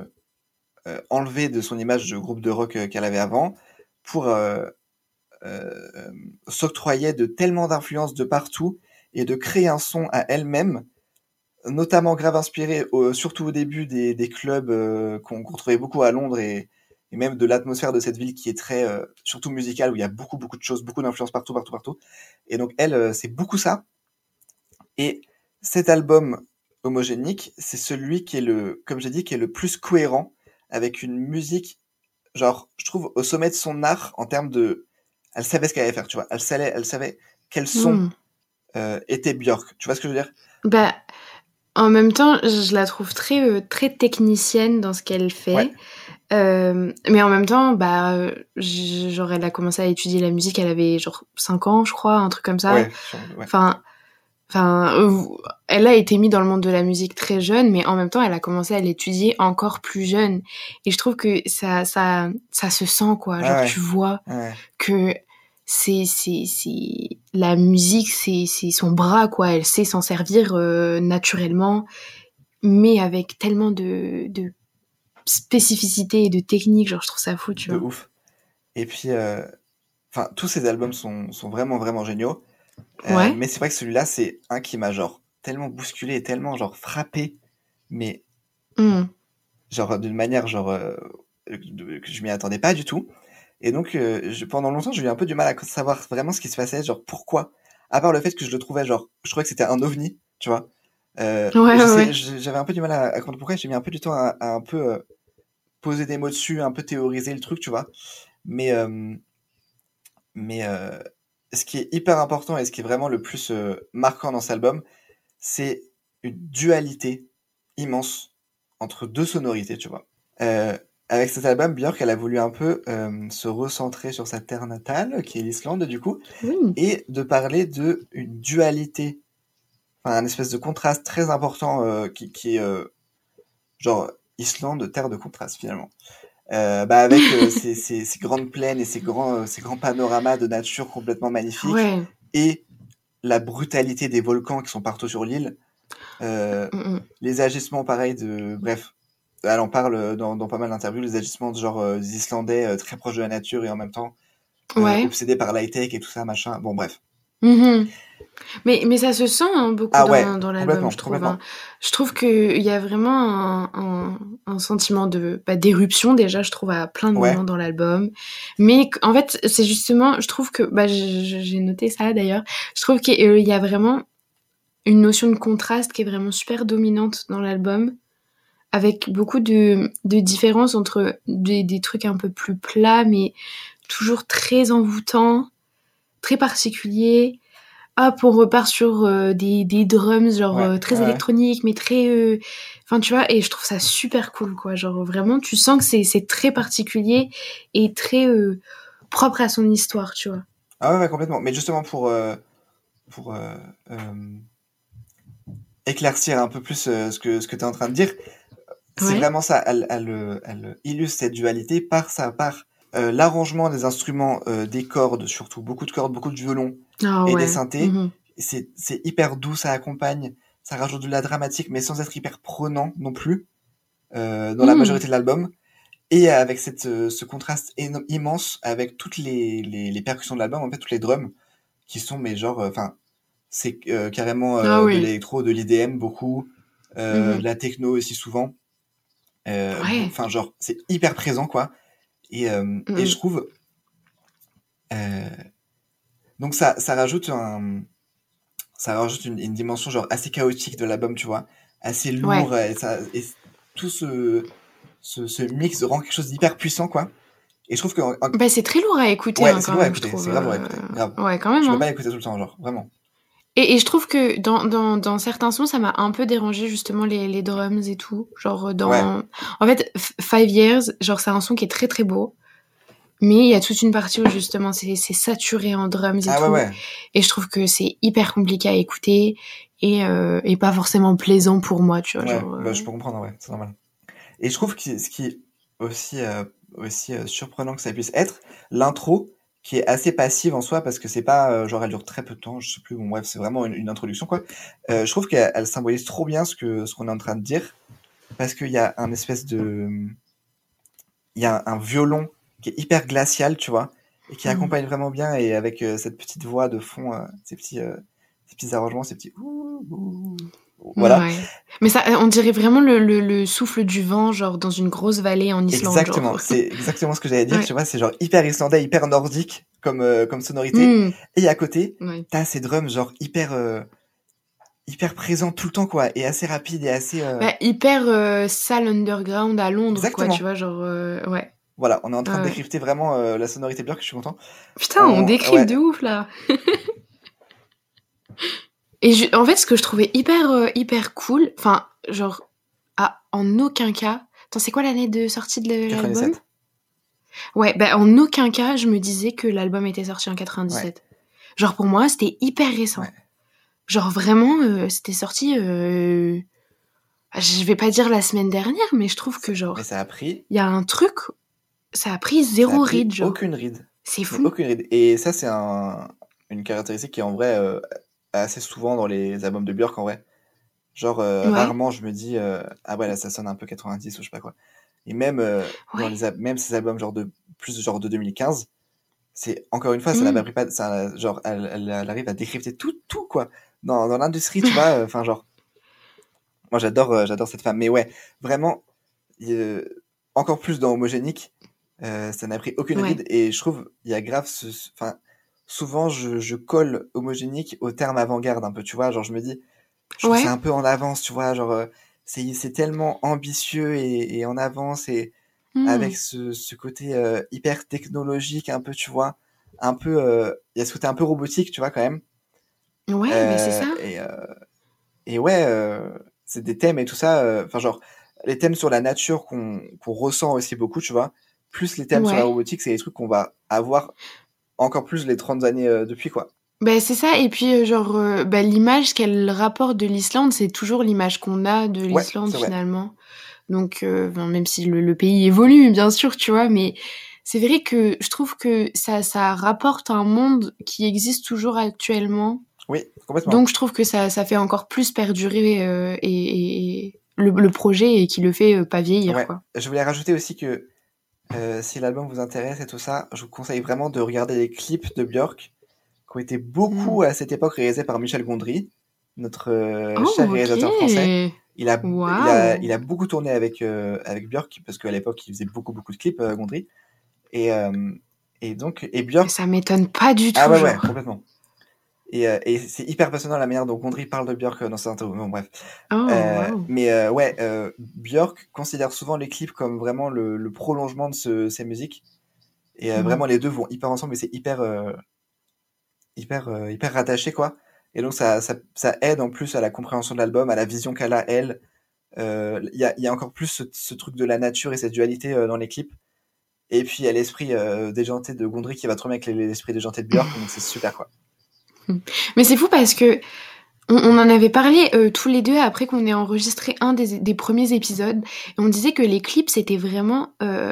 enlevée de son image de groupe de rock qu'elle avait avant pour s'octroyer de tellement d'influences de partout et de créer un son à elle-même, notamment grave inspiré, surtout au début des, des clubs qu'on qu'on trouvait beaucoup à Londres et, et même de l'atmosphère de cette ville qui est très, euh, surtout musicale, où il y a beaucoup, beaucoup de choses, beaucoup d'influences partout, partout, partout. Et donc, elle, euh, c'est beaucoup ça. Et cet album homogénique, c'est celui qui est le, comme j'ai dit, qui est le plus cohérent avec une musique, genre, je trouve, au sommet de son art en termes de, elle savait ce qu'elle allait faire, tu vois, elle savait, elle savait quel son Hmm. euh, était Björk, tu vois ce que je veux dire? Bah, en même temps, je la trouve très, euh, très technicienne dans ce qu'elle fait. Ouais. Euh, mais en même temps, bah, genre, elle a commencé à étudier la musique, elle avait genre 5 ans, je crois, un truc comme ça. Ouais, sur- ouais. Enfin, enfin, euh, elle a été mise dans le monde de la musique très jeune, mais en même temps, elle a commencé à l'étudier encore plus jeune. Et je trouve que ça, ça, ça se sent, quoi. Ah Genre, ouais. tu vois Ouais. que c'est c'est c'est la musique c'est c'est son bras quoi elle sait s'en servir euh, naturellement mais avec tellement de de spécificité et de technique genre je trouve ça fou tu de vois ouf. Et puis, euh, enfin, tous ces albums sont, sont vraiment, vraiment géniaux. Euh, Ouais. Mais c'est vrai que celui-là, c'est un qui m'a genre tellement bousculé et tellement genre frappé, mais Hmm. genre d'une manière genre que je m'y attendais pas du tout. Et donc, euh, je- pendant longtemps, j'ai eu un peu du mal à savoir vraiment ce qui se passait, genre pourquoi? À part le fait que je le trouvais genre, je trouvais que c'était un ovni, tu vois? Euh, Ouais, J'avais un peu du mal à, à comprendre pourquoi. J'ai mis un peu du temps à, à un peu euh, poser des mots dessus, un peu théoriser le truc, tu vois? Mais, euh, mais euh, ce qui est hyper important et ce qui est vraiment le plus marquant dans cet album, c'est une dualité immense entre deux sonorités, tu vois? Euh, avec cet album, Björk, elle a voulu un peu euh, se recentrer sur sa terre natale, qui est l'Islande, du coup, Oui. et de parler de une dualité, enfin, un espèce de contraste très important euh, qui, qui est euh, genre Islande, terre de contraste finalement. Bah avec [laughs] ces, ces, ces grandes plaines et ces grands, ces grands panoramas de nature complètement magnifiques ouais et la brutalité des volcans qui sont partout sur l'île. Hmm, hmm. les agissements pareil de bref elle en parle dans, dans pas mal d'interviews les agissements de genre euh, islandais euh, très proches de la nature et en même temps euh, Ouais. obsédés par l'high tech et tout ça machin bon bref Mhm. Mais, mais ça se sent hein, beaucoup Ah dans, ouais, dans l'album, je trouve. hein. Je trouve qu'il y a vraiment un, un, un sentiment de bah, d'éruption, déjà, je trouve, à plein de Ouais. moments dans l'album. Mais en fait, c'est justement, je trouve que, bah, j'ai noté ça d'ailleurs, je trouve qu'il y a vraiment une notion de contraste qui est vraiment super dominante dans l'album, avec beaucoup de, de différences entre des, des trucs un peu plus plats, mais toujours très envoûtants, très particuliers. Hop, on repart sur euh, des, des drums, genre Ouais, euh, très ouais, électroniques, mais très. euh, Enfin, tu vois, et je trouve ça super cool, quoi. Genre, vraiment, tu sens que c'est- c'est très particulier et très propre à son histoire, tu vois. Ah ouais, ouais, complètement. Mais justement pour, pour euh, euh, éclaircir un peu plus euh, ce que, ce que tu es en train de dire, c'est Ouais. vraiment ça. Elle, elle, euh, elle illustre cette dualité par ça, par euh, l'arrangement des instruments, euh, des cordes, surtout beaucoup de cordes, beaucoup de violons Ah et ouais. des synthés. Mhm. C'est c'est hyper doux, ça accompagne, ça rajoute de la dramatique, mais sans être hyper prenant non plus euh, dans la Mhm. majorité de l'album. Et avec cette, euh, ce contraste éno- immense avec toutes les, les, les percussions de l'album, en fait, toutes les drums, qui sont, mais genre, enfin, c'est euh, carrément euh, Ah oui. de l'électro, de l'IDM beaucoup, euh, Mhm. de la techno aussi souvent. Euh, Ouais. Enfin, genre, c'est hyper présent, quoi. Et, Mhm. et je trouve. euh, donc, ça, ça rajoute un. Ça rajoute une, une dimension, genre, assez chaotique de l'album, tu vois. Assez lourd. Et, ça, et tout ce, ce, ce mix rend quelque chose d'hyper puissant, quoi. Et je trouve que. Bah, c'est très lourd à écouter, Ouais, hein, c'est lourd à écouter, c'est grave lourd à écouter, grave. Ouais, quand même. je peux hein. pas l'écouter tout le temps, genre, vraiment. Et, et je trouve que dans, dans, dans certains sons, ça m'a un peu dérangé justement les, les drums et tout. Genre dans... Ouais. En fait, Five Years, genre c'est un son qui est très très beau. Mais il y a toute une partie où justement c'est saturé en drums et Ah tout. ouais, ouais. Et je trouve que c'est hyper compliqué à écouter et, euh, et pas forcément plaisant pour moi, tu vois. Ouais, genre, euh, bah, je peux comprendre, ouais, c'est normal. Et je trouve que ce qui est aussi, euh, aussi euh, surprenant que ça puisse être, l'intro, qui est assez passive en soi, parce que c'est pas, euh, genre, elle dure très peu de temps, je sais plus, bon, bref, c'est vraiment une, une introduction, quoi. Euh, je trouve qu'elle elle symbolise trop bien ce que ce qu'on est en train de dire, parce qu'il y a un espèce de. Il y a un, un violon qui est hyper glacial, tu vois, et qui Mhm. accompagne vraiment bien, et avec euh, cette petite voix de fond, euh, ces petits. ces petits arrangements, ces petits ouh, ouh, voilà. ouais. Mais ça, on dirait vraiment le, le, le souffle du vent, genre dans une grosse vallée en Islande. Exactement, [laughs] c'est exactement ce que j'allais dire, Ouais. tu vois, c'est genre hyper islandais, hyper nordique comme, euh, comme sonorité. Mm, Et à côté, ouais. t'as ces drums genre hyper, euh, hyper présents tout le temps, quoi, et assez rapide et assez... euh, Bah, hyper euh, salle underground à Londres, Exactement. quoi, tu vois, genre, ouais. Voilà, on est en train de décrypter vraiment la sonorité Björk, je suis content. Putain, on On- ouais. de ouf, là. [laughs] Et je- en fait, ce que je trouvais hyper, euh, hyper cool, enfin, genre, à, en aucun cas... Attends, c'est quoi l'année de sortie de l'album? 97. Ouais, bah, en aucun cas, je me disais que l'album était sorti en 97. Genre, pour moi, c'était hyper récent. Ouais. Genre, vraiment, euh, c'était sorti... euh, Je vais pas dire la semaine dernière, mais je trouve que, genre, Mais ça a pris... il y a un truc... Ça a pris zéro ride, genre. Aucune ride. C'est fou. Aucune ride. Et ça, c'est un, une caractéristique qui est en vrai euh, assez souvent dans les albums de Björk en vrai. Genre, euh, Ouais. rarement je me dis, euh, ah ouais, là ça sonne un peu 90 ou je sais pas quoi. Et même, euh, dans les, même ces albums genre de plus genre de 2015, c'est encore une fois, ça Mm. n'a pas pris pas, ça, genre, elle, elle, elle arrive à décrypter tout, tout quoi. Dans, dans l'industrie, tu vois, enfin, genre, moi j'adore, j'adore cette femme. Mais ouais, vraiment, encore plus dans Homogénique, ça n'a pris aucune Ouais. ride et je trouve, il y a grave ce, ce- enfin, souvent je, je colle Homogénique au terme avant-garde un peu, tu vois, genre je me dis, je Ouais. un peu en avance, tu vois, genre, euh, c'est, tellement ambitieux et, et en avance et avec ce, ce côté euh, hyper technologique un peu, tu vois, un peu, euh, il y a ce côté un peu robotique, tu vois, quand même. Ouais, mais c'est ça. Et, et ouais, c'est des thèmes et tout ça. Enfin, genre, les thèmes sur la nature qu'on ressent aussi beaucoup, tu vois. Plus les thèmes sur la robotique, c'est des trucs qu'on va avoir encore plus les 30 années euh, depuis, quoi. Bah, c'est ça, et puis euh, genre, euh, bah, l'image qu'elle rapporte de l'Islande, c'est toujours l'image qu'on a de l'Islande finalement. Donc, euh, ben, même si le, le pays évolue, bien sûr, tu vois, mais c'est vrai que je trouve que ça, ça rapporte un monde qui existe toujours actuellement. Oui, complètement. Donc, je trouve que ça, ça fait encore plus perdurer euh, et, et- et le, le projet et qui le fait pas vieillir, Ouais. quoi. Je voulais rajouter aussi que euh, si l'album vous intéresse et tout ça, je vous conseille vraiment de regarder les clips de Björk qui ont été beaucoup à cette époque réalisés par Michel Gondry, notre euh, Oh, cher réalisateur français. Il a, Waouh. il a, il a beaucoup tourné avec, euh, avec Björk parce qu'à l'époque il faisait beaucoup beaucoup de clips, euh, Gondry. Et, et donc, et Björk. Ça m'étonne pas du tout. Ah ouais, ouais, complètement. Et, euh, et c'est hyper passionnant la manière dont Gondry parle de Björk euh, dans ses interviews. Bon, bref. Oh, Euh, wow. Mais euh, ouais, Björk considère souvent les clips comme vraiment le, le prolongement de ce- ses musiques. Et Mhm. vraiment, les deux vont hyper ensemble et c'est hyper, hyper, hyper rattaché, quoi. Et donc, ça, ça, ça aide en plus à la compréhension de l'album, à la vision qu'elle a, elle. Il y, a, il y a encore plus ce, ce truc de la nature et cette dualité dans les clips. Et puis, il y a l'esprit déjanté de Gondry qui va trop bien avec l'esprit déjanté de Björk, donc c'est super, quoi. [laughs] Mais c'est fou parce que on, on en avait parlé euh, tous les deux après qu'on ait enregistré un des, des premiers épisodes. Et on disait que les clips c'était vraiment euh,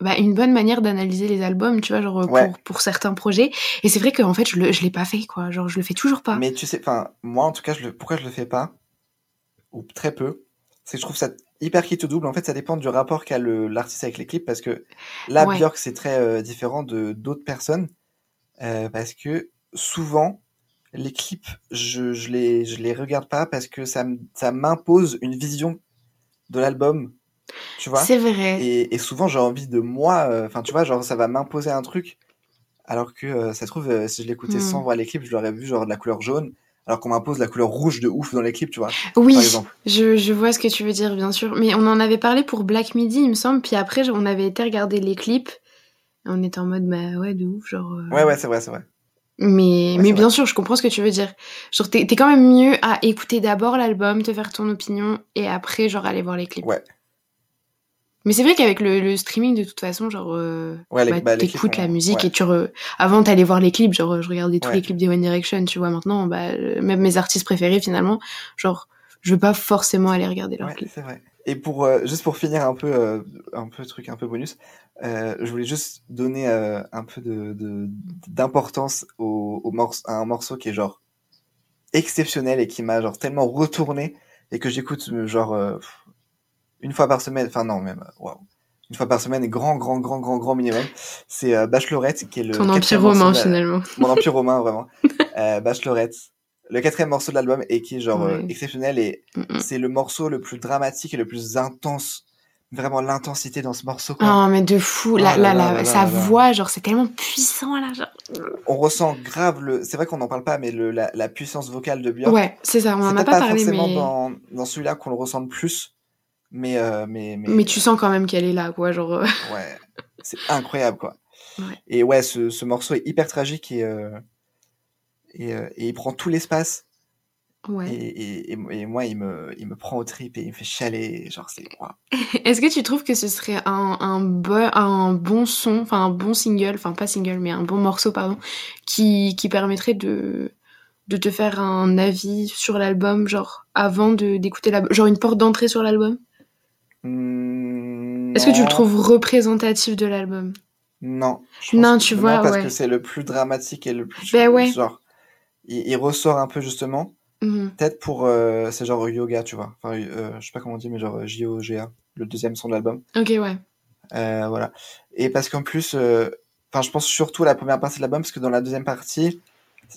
bah, une bonne manière d'analyser les albums, tu vois, genre Ouais. pour, pour certains projets. Et c'est vrai qu'en fait je je l'ai pas fait quoi, genre je le fais toujours pas. Mais tu sais, enfin, moi en tout cas, je le, pourquoi je le fais pas, ou très peu, c'est que je trouve ça hyper quitte ou double. En fait, ça dépend du rapport qu'a le- l'artiste avec les clips, parce que là, Ouais. Björk, c'est très euh, différent de d'autres personnes, euh, parce que souvent, les clips, je, je les, je les regarde pas parce que ça, m'impose une vision de l'album, tu vois? C'est vrai. Et, et souvent, j'ai envie de moi, euh, enfin, tu vois, genre, ça va m'imposer un truc, alors que euh, ça se trouve, euh, si je l'écoutais Hmm. sans voir les clips, je l'aurais vu genre de la couleur jaune, alors qu'on m'impose la couleur rouge de ouf dans les clips, tu vois. Oui, Par exemple. je, je vois ce que tu veux dire, bien sûr. Mais on en avait parlé pour Black Midi, il me semble. Puis après, on avait été regarder les clips. On était en mode, bah ouais, de ouf, genre. Ouais, ouais, c'est vrai, c'est vrai. Mais, Ouais, mais bien vrai. sûr, je comprends ce que tu veux dire. Genre, t'es t'es quand même mieux à écouter d'abord l'album, te faire ton opinion, et après, genre, aller voir les clips. Ouais. Mais c'est vrai qu'avec le, le streaming, de toute façon, genre, euh, Ouais, bah, bah, t'écoutes la musique ouais. et tu re... Avant, t'allais voir les clips, genre, je regardais tous Ouais. les clips des One Direction, tu vois. Maintenant, bah, euh, même mes artistes préférés, finalement, genre, je veux pas forcément aller regarder leurs Ouais, clips. c'est vrai. Et pour euh, juste pour finir un peu euh, un peu truc un peu bonus, euh, je voulais juste donner euh, un peu de de- d'importance au, au morce- à un morceau qui est genre exceptionnel et qui m'a genre tellement retourné et que j'écoute euh, genre euh, une fois par semaine, enfin non même waouh. Une fois par semaine, grand, grand, grand, grand, grand minimum. C'est euh, Bachelorette, qui est le. Ton empire romain, finalement. Mon empire romain, vraiment. [laughs] Euh, Bachelorette, le quatrième morceau de l'album et qui est genre euh, exceptionnel et c'est le morceau le plus dramatique et le plus intense. Vraiment l'intensité dans ce morceau. Quoi. Oh, mais de fou, la, là la, la- là sa voix, genre, c'est tellement puissant, là, genre. On ressent grave le. C'est vrai qu'on n'en parle pas, mais le, la, la puissance vocale de Björk. Ouais, c'est ça, on en c'est a peut-être pas parlé, forcément mais... dans, dans celui-là qu'on le ressent le plus. Mais, euh, mais, mais, mais tu sens quand même qu'elle est là, quoi, genre... euh, ouais, c'est incroyable quoi. Ouais. Et ouais, ce, ce morceau est hyper tragique et, euh, et, euh, et il prend tout l'espace. Ouais. Et, et, moi, il me, il me prend au trip et il me fait chialer. Genre, c'est. waouh. [laughs] Est-ce que tu trouves que ce serait un, un, bo- un bon son, enfin un bon single, enfin pas single, mais un bon morceau, pardon, qui, qui permettrait de, de te faire un avis sur l'album, genre avant d'écouter l'album, genre une porte d'entrée sur l'album? Hmm, Est-ce que tu le non. trouves représentatif de l'album? Non. Non, tu que vois, parce ouais. que c'est le plus dramatique et le plus. Ben ouais. Genre, il, il ressort un peu justement. Mhm. Peut-être pour. euh, c'est genre yoga, tu vois. Enfin, euh, je sais pas comment on dit, mais genre J-O-G-A, le deuxième son de l'album. Ok, ouais. Euh, voilà. Et parce qu'en plus, euh, enfin, je pense surtout à la première partie de l'album, parce que dans la deuxième partie,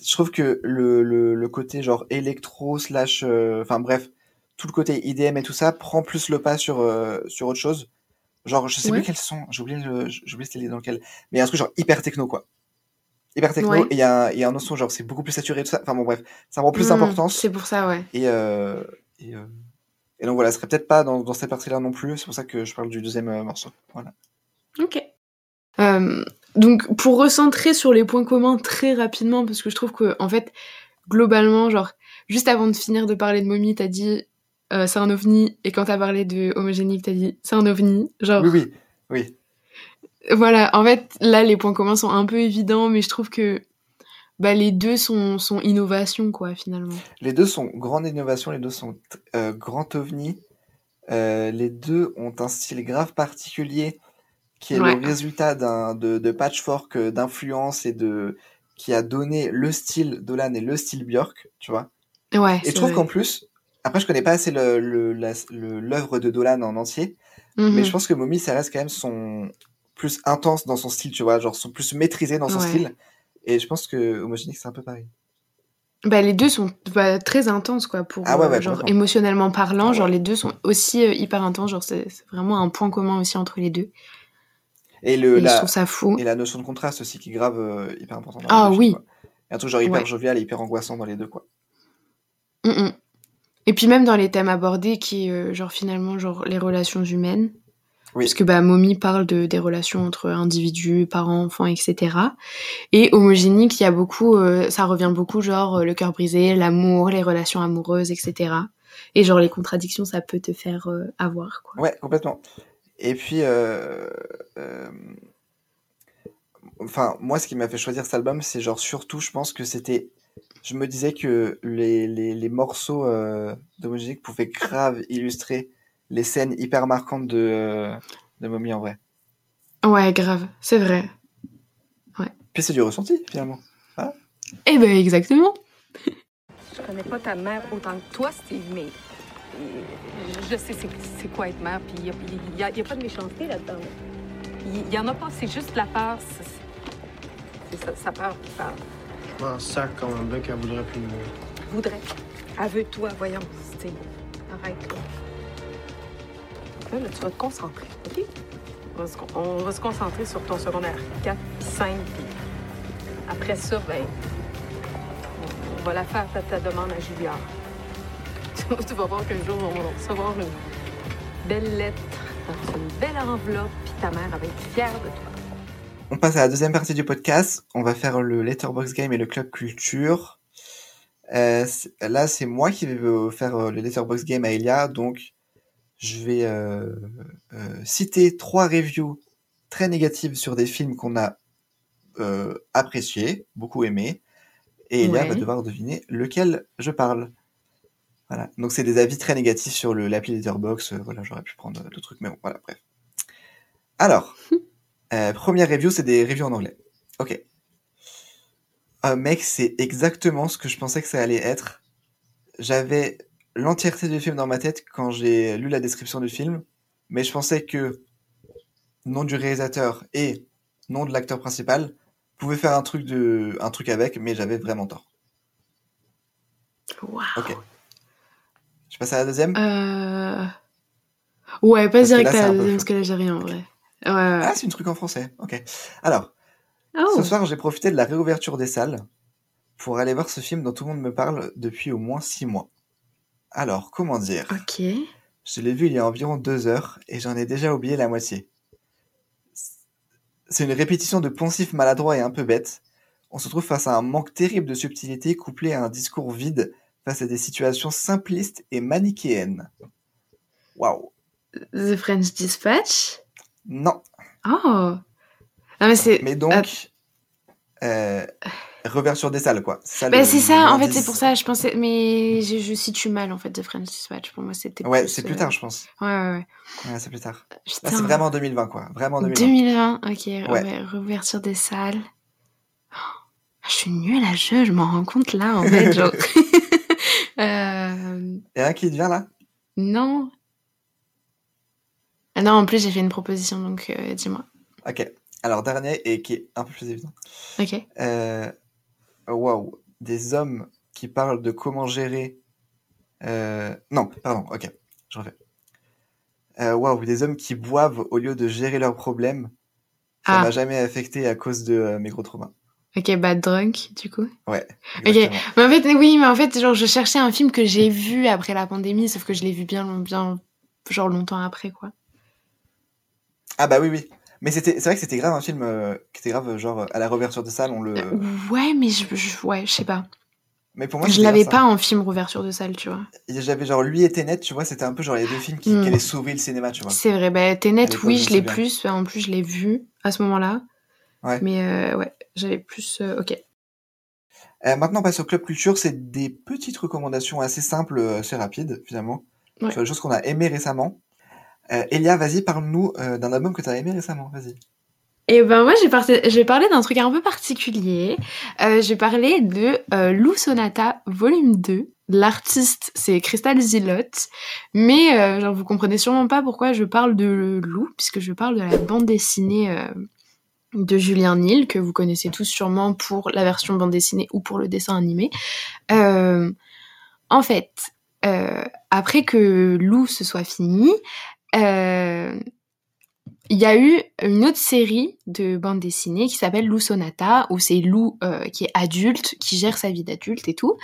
je trouve que le, le, le côté genre électro slash, euh, enfin bref, tout le côté IDM et tout ça prend plus le pas sur euh, sur autre chose. Genre, je sais Ouais. plus quels sont, j'ai oublié oublié c'était dans lequel, mais il y a un truc genre hyper techno quoi. Hyper techno Ouais. et il y a, un- y a un autre son genre c'est beaucoup plus saturé tout ça. Enfin bon bref, ça prend plus Mhm, d'importance. C'est pour ça, ouais. Et, euh, et, euh, et donc voilà, ce serait peut-être pas dans, dans cette partie-là non plus. C'est pour ça que je parle du deuxième euh, morceau. Voilà. Ok. Donc, pour recentrer sur les points communs très rapidement, parce que je trouve que, en fait, globalement, genre, juste avant de finir de parler de Mommy, t'as dit c'est un ovni, et quand t'as parlé de Homogénique, t'as dit c'est un ovni. Genre, Oui, oui, oui. Voilà, en fait, là, les points communs sont un peu évidents, mais je trouve que bah, les deux sont, sont innovation, quoi, finalement. Les deux sont grande innovation, les deux sont euh, grand ovni. Euh, les deux ont un style grave particulier qui est Ouais. le résultat d'un de, de patchwork euh, d'influence et de qui a donné le style Dolan et le style Björk, tu vois. Ouais, Et je trouve qu'en plus, après je connais pas assez le le- le- l'œuvre de Dolan en entier, Mhm. mais je pense que Mommy ça reste quand même son plus intense dans son style, tu vois, genre son plus maîtrisé dans son Ouais. style. Et je pense que Homogenic c'est un peu pareil. Bah, les deux sont bah, très intenses, quoi, pour, Ah ouais, ouais, euh, genre, émotionnellement parlant, Ah genre, les deux sont aussi euh, hyper intenses, genre, c'est vraiment un point commun aussi entre les deux. Et le Et je la, trouve ça fou. et la notion de contraste aussi qui est grave euh, hyper importante Ah oui. quoi. Un truc genre hyper jovial et hyper angoissant dans les deux quoi. Mm, mm. Et puis même dans les thèmes abordés, qui euh, genre, finalement, genre, les relations humaines. Oui. Parce que, bah, Mommy parle de, des relations entre individus, parents, enfants, etc. Et Homogénique, il y a beaucoup, euh, ça revient beaucoup, genre, euh, le cœur brisé, l'amour, les relations amoureuses, etc. Et genre, les contradictions, ça peut te faire euh, avoir, quoi. Ouais, complètement. Et puis euh, enfin moi ce qui m'a fait choisir cet album c'est genre surtout je pense que c'était je me disais que les, les, les morceaux euh, d'Homogenic pouvaient grave illustrer les scènes hyper marquantes de, de Mommy en vrai. Ouais, grave, c'est vrai. Puis c'est du ressenti finalement. Eh ben, exactement. Je connais pas ta mère autant que toi, Steve, mais euh, je sais c'est, quoi être mère, puis il n'y a, y a pas de méchanceté là-dedans. Il y, en a pas, c'est juste la peur. C'est, sa, sa peur qui parle. Je m'en sac comme un bec, elle voudrait plus mourir. Voudrait. Aveu-toi, voyons, Steve. Arrête, toi. Là, tu vas te concentrer, OK? On va, se, concentrer sur ton secondaire 4, 5, puis après ça, ben, on, va la faire ta, demande à Juliard. [laughs] tu vas voir qu'un jour, on va recevoir une belle lettre dans une belle enveloppe, puis ta mère va être fière de toi. On passe à la deuxième partie du podcast. On va faire le Letterbox Game et le Club Culture. Euh, là, c'est moi qui vais faire euh, le Letterbox Game à Elia, donc je vais euh, euh, citer trois reviews très négatives sur des films qu'on a euh, appréciés, beaucoup aimés, et Elia Ouais. va devoir deviner lequel je parle. Voilà. Donc c'est des avis très négatifs sur le l'appli Letterbox. Euh, voilà, j'aurais pu prendre d'autres trucs, mais bon, voilà, bref. Alors, [laughs] euh, première review, c'est des reviews en anglais. Ok. Euh, mec, c'est exactement ce que je pensais que ça allait être. J'avais l'entièreté du film dans ma tête quand j'ai lu la description du film, mais je pensais que nom du réalisateur et nom de l'acteur principal pouvaient faire un truc de, un truc avec, mais j'avais vraiment tort. Waouh. Ok. Je passe à la deuxième. Euh... Ouais, pas direct à la deuxième, parce que là, j'ai rien en vrai. Ouais, ouais. Ah, c'est une truc en français. Ok. Alors, Oh. Ce soir, j'ai profité de la réouverture des salles pour aller voir ce film dont tout le monde me parle depuis au moins six mois. Alors, comment dire? Ok. Je l'ai vu il y a environ deux heures et j'en ai déjà oublié la moitié. C'est une répétition de poncifs maladroits et un peu bêtes. On se trouve face à un manque terrible de subtilité couplé à un discours vide face à des situations simplistes et manichéennes. Waouh. The French Dispatch? Non. Oh Ah, mais c'est. Mais donc, Euh, Reverture des salles, quoi. Ça, Bah, c'est ça, en fait, c'est pour ça, je pensais, mais je, je situe mal, en fait, The French Dispatch. Pour moi, c'était Ouais, c'est plus euh, tard, je pense. Ouais, ouais, ouais. Ouais, c'est plus tard. Là, c'est vraiment 2020, quoi. Vraiment 2020. 2020, ok, Ouais. réouverture des salles. Oh, je suis nulle à jeu, je m'en rends compte là, en fait, [laughs] genre. [laughs] euh, Et un qui te vient là? Non. Ah non, en plus, j'ai fait une proposition, donc euh, dis-moi. Ok. Alors, dernier et qui est un peu plus évident. Ok. Euh, Waouh. Des hommes qui parlent de comment gérer. euh, Non, pardon, ok. Je refais. Euh, Waouh. Des hommes qui boivent au lieu de gérer leurs problèmes. Ça Ah. m'a jamais affecté à cause de euh, mes gros traumas. Ok, Bad Drunk, du coup. Ouais. Ok, mais en fait, oui, mais en fait, genre, je cherchais un film que j'ai vu après la pandémie, sauf que je l'ai vu bien, bien, genre longtemps après, quoi. Ah bah oui, oui. Mais c'était, c'est vrai que c'était grave un film euh, qui était grave, genre, à la réouverture de salle, on le... Ouais, mais je, je- ouais, je sais pas. Mais pour moi, je l'avais pas en film rouverture de salle, tu vois. J'avais genre lui et Tenet, tu vois, c'était un peu genre les deux films qui, Hmm. qui allaient sauver le cinéma, tu vois. C'est vrai, bah, Tenet, oui, je l'ai plus, en plus, je l'ai vu à ce moment-là. Ouais. Mais euh, ouais, j'avais plus. euh, ok. Euh, maintenant, on passe au Club Culture. C'est des petites recommandations assez simples, euh, assez rapides, finalement. Ouais. Sur des choses qu'on a aimées récemment. Euh, Elia, vas-y, parle-nous euh, d'un album que tu as aimé récemment. Vas-y. Et ben moi j'ai parler d'un truc un peu particulier. Euh, je vais parler de euh, Lou Sonata volume 2. L'artiste c'est Crystal Zilotte, mais euh, genre vous comprenez sûrement pas pourquoi je parle de Lou puisque je parle de la bande dessinée de Julien Nil que vous connaissez tous sûrement pour la version bande dessinée ou pour le dessin animé. En fait, après que Lou se soit fini, il y a eu une autre série de bande dessinée qui s'appelle Lou Sonata, où c'est Lou euh, qui est adulte, qui gère sa vie d'adulte et tout,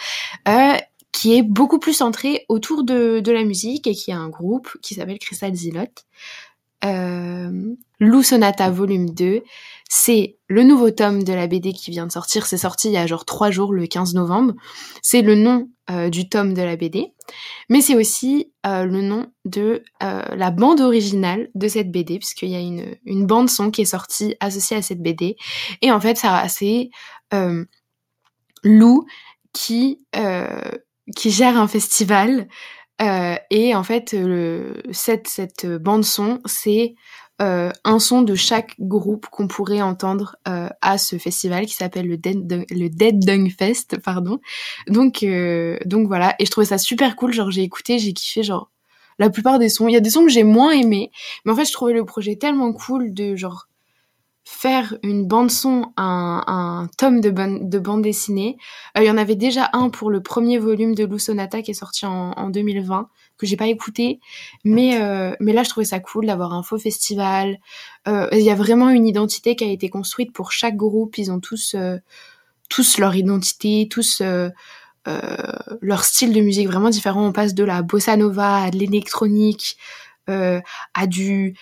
euh, qui est beaucoup plus centré autour de, la musique et qui a un groupe qui s'appelle Crystal Zilotte. Euh, Lou Sonata volume 2, c'est le nouveau tome de la BD qui vient de sortir, c'est sorti il y a genre trois jours, le 15 novembre. C'est le nom euh, du tome de la BD, mais c'est aussi euh, le nom de euh, la bande originale de cette BD, puisqu'il y a une, bande son qui est sortie associée à cette BD. Et en fait, ça c'est Lou qui, qui gère un festival. et en fait, cette bande son, c'est euh, un son de chaque groupe qu'on pourrait entendre euh, à ce festival qui s'appelle le Dead, Dung- Fest, pardon. Donc, euh, donc voilà. Et je trouvais ça super cool. Genre, j'ai écouté, j'ai kiffé, genre, la plupart des sons. Il y a des sons que j'ai moins aimés. Mais en fait, je trouvais le projet tellement cool de, genre, faire une bande-son, un, un tome de, ban- de bande dessinée. Il y en avait déjà un pour le premier volume de Lou Sonata qui est sorti en 2020, que j'ai pas écouté. Mais, euh, mais là, je trouvais ça cool d'avoir un faux festival. Euh, Il y a vraiment une identité qui a été construite pour chaque groupe. Ils ont tous, euh, tous leur identité, tous leur style de musique vraiment différent. On passe de la bossa nova à de l'électronique, à du,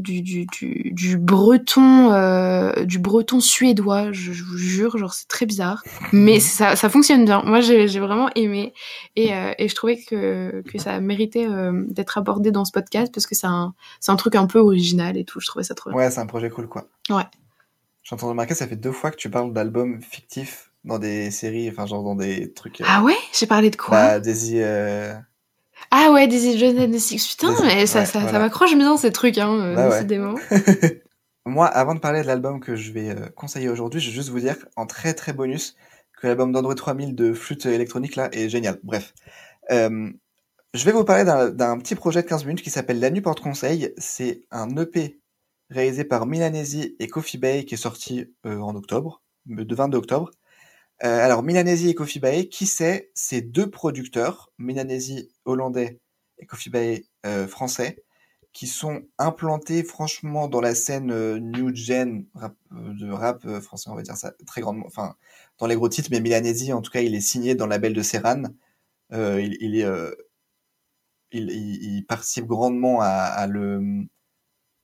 du, du, du, du breton, euh, du breton suédois. Je, je vous jure, genre c'est très bizarre, mais ça, ça fonctionne bien. Moi, j'ai j'ai vraiment aimé et, euh, et je trouvais que, que ça méritait euh, d'être abordé dans ce podcast parce que c'est un, c'est un truc un peu original et tout. Je trouvais ça trop bien. Ouais, c'est un projet cool, quoi. Ouais. Je suis en train de remarquer, ça fait deux fois que tu parles d'albums fictifs dans des séries, enfin, genre dans des trucs. Ah ouais? J'ai parlé de quoi? Bah, Daisy. Ah ouais, Jones and the Six. Putain, mais ça, ouais, ça, voilà. ça m'accroche bien ces trucs, hein, euh, Bah ouais. décidément. [laughs] Moi, avant de parler de l'album que je vais euh, conseiller aujourd'hui, je vais juste vous dire en très très bonus que l'album d'Android 3000 de flûte électronique là est génial. Bref. Euh, je vais vous parler d'un petit projet de 15 minutes qui s'appelle La Nuit Porte Conseil. C'est un EP réalisé par Milanesi et Coffee Bay qui est sorti euh, en octobre, le 22 octobre. Euh, alors Milanesi et Coffee Bay, qui c'est? C'est deux producteurs, Milanesi hollandais et Coffee Bay euh, français, qui sont implantés franchement dans la scène euh, new gen euh, de rap français, on va dire ça très grandement, enfin dans les gros titres, mais Milanesi en tout cas il est signé dans le label de Serran. Il, est, il, participe grandement à, le,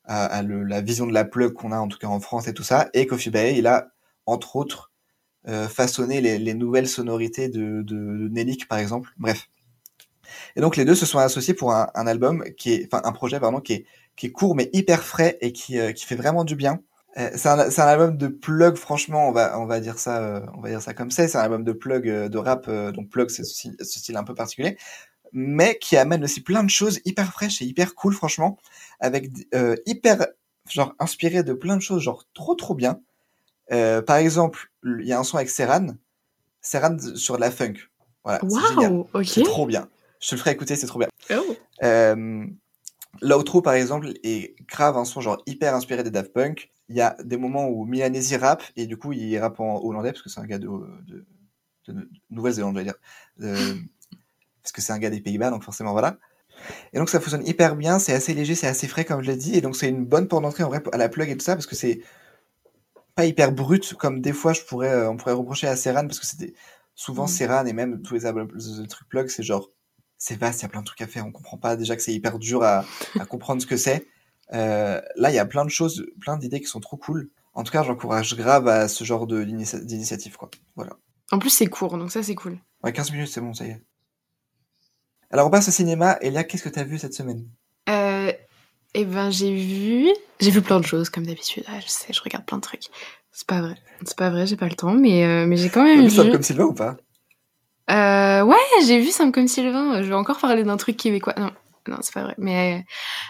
à, le, la vision de la plug qu'on a en tout cas en France et tout ça. Et Coffee Bay, il a entre autres façonné les, les nouvelles sonorités de, de, par exemple. Bref. Et donc les deux se sont associés pour un, un album qui est, enfin un projet pardon qui est qui est court mais hyper frais et qui, euh, qui fait vraiment du bien. Euh, c'est un, album de plug, franchement, on va, on va dire ça, euh, on va dire ça comme c'est. C'est un album de plug euh, de rap, donc plug, c'est ce, style- ce style un peu particulier, mais qui amène aussi plein de choses hyper fraîches et hyper cool, franchement, avec hyper, genre inspiré de plein de choses, genre trop trop bien. Par exemple, il y a un son avec Serran, Serran sur de la funk. Voilà, c'est ok. C'est trop bien. Je te le ferai écouter, c'est trop bien. Oh. Euh, L'outro, par exemple, est grave un son genre hyper inspiré des Daft Punk. Il y a des moments où Milanesi rappe, et du coup, il rappe en hollandais, parce que c'est un gars de, de, de- de Nouvelle-Zélande, je vais dire. Euh, parce que c'est un gars des Pays-Bas, donc forcément, voilà. Et donc, ça fonctionne hyper bien, c'est assez léger, c'est assez frais, comme je l'ai dit, et donc c'est une bonne porte d'entrée, en vrai, à la plug et tout ça, parce que c'est pas hyper brut, comme des fois, je pourrais, euh, on pourrait reprocher à Serran, parce que c'était souvent Mm. Serran, et même tous les, albums- les trucs plug, c'est genre, c'est vaste, il y a plein de trucs à faire, on comprend pas déjà que c'est hyper dur à, à comprendre ce que c'est. Euh, là, il y a plein de choses, plein d'idées qui sont trop cool. En tout cas, j'encourage grave à ce genre d'initiative, quoi. Voilà. En plus, c'est court, donc ça, c'est cool. Ouais, 15 minutes, c'est bon, ça y est. Alors, on passe au cinéma. Elia, qu'est-ce que t'as vu cette semaine? Euh, eh ben, j'ai vu... J'ai vu plein de choses, comme d'habitude. Ah, je sais, je regarde plein de trucs. C'est pas vrai. C'est pas vrai, j'ai pas le temps, mais, euh, mais j'ai quand même vu vu... Sam comme Sylvain ou pas? Euh, ouais, j'ai vu Simple comme Sylvain. Je vais encore parler d'un truc québécois. Non, non, c'est pas vrai. Mais euh,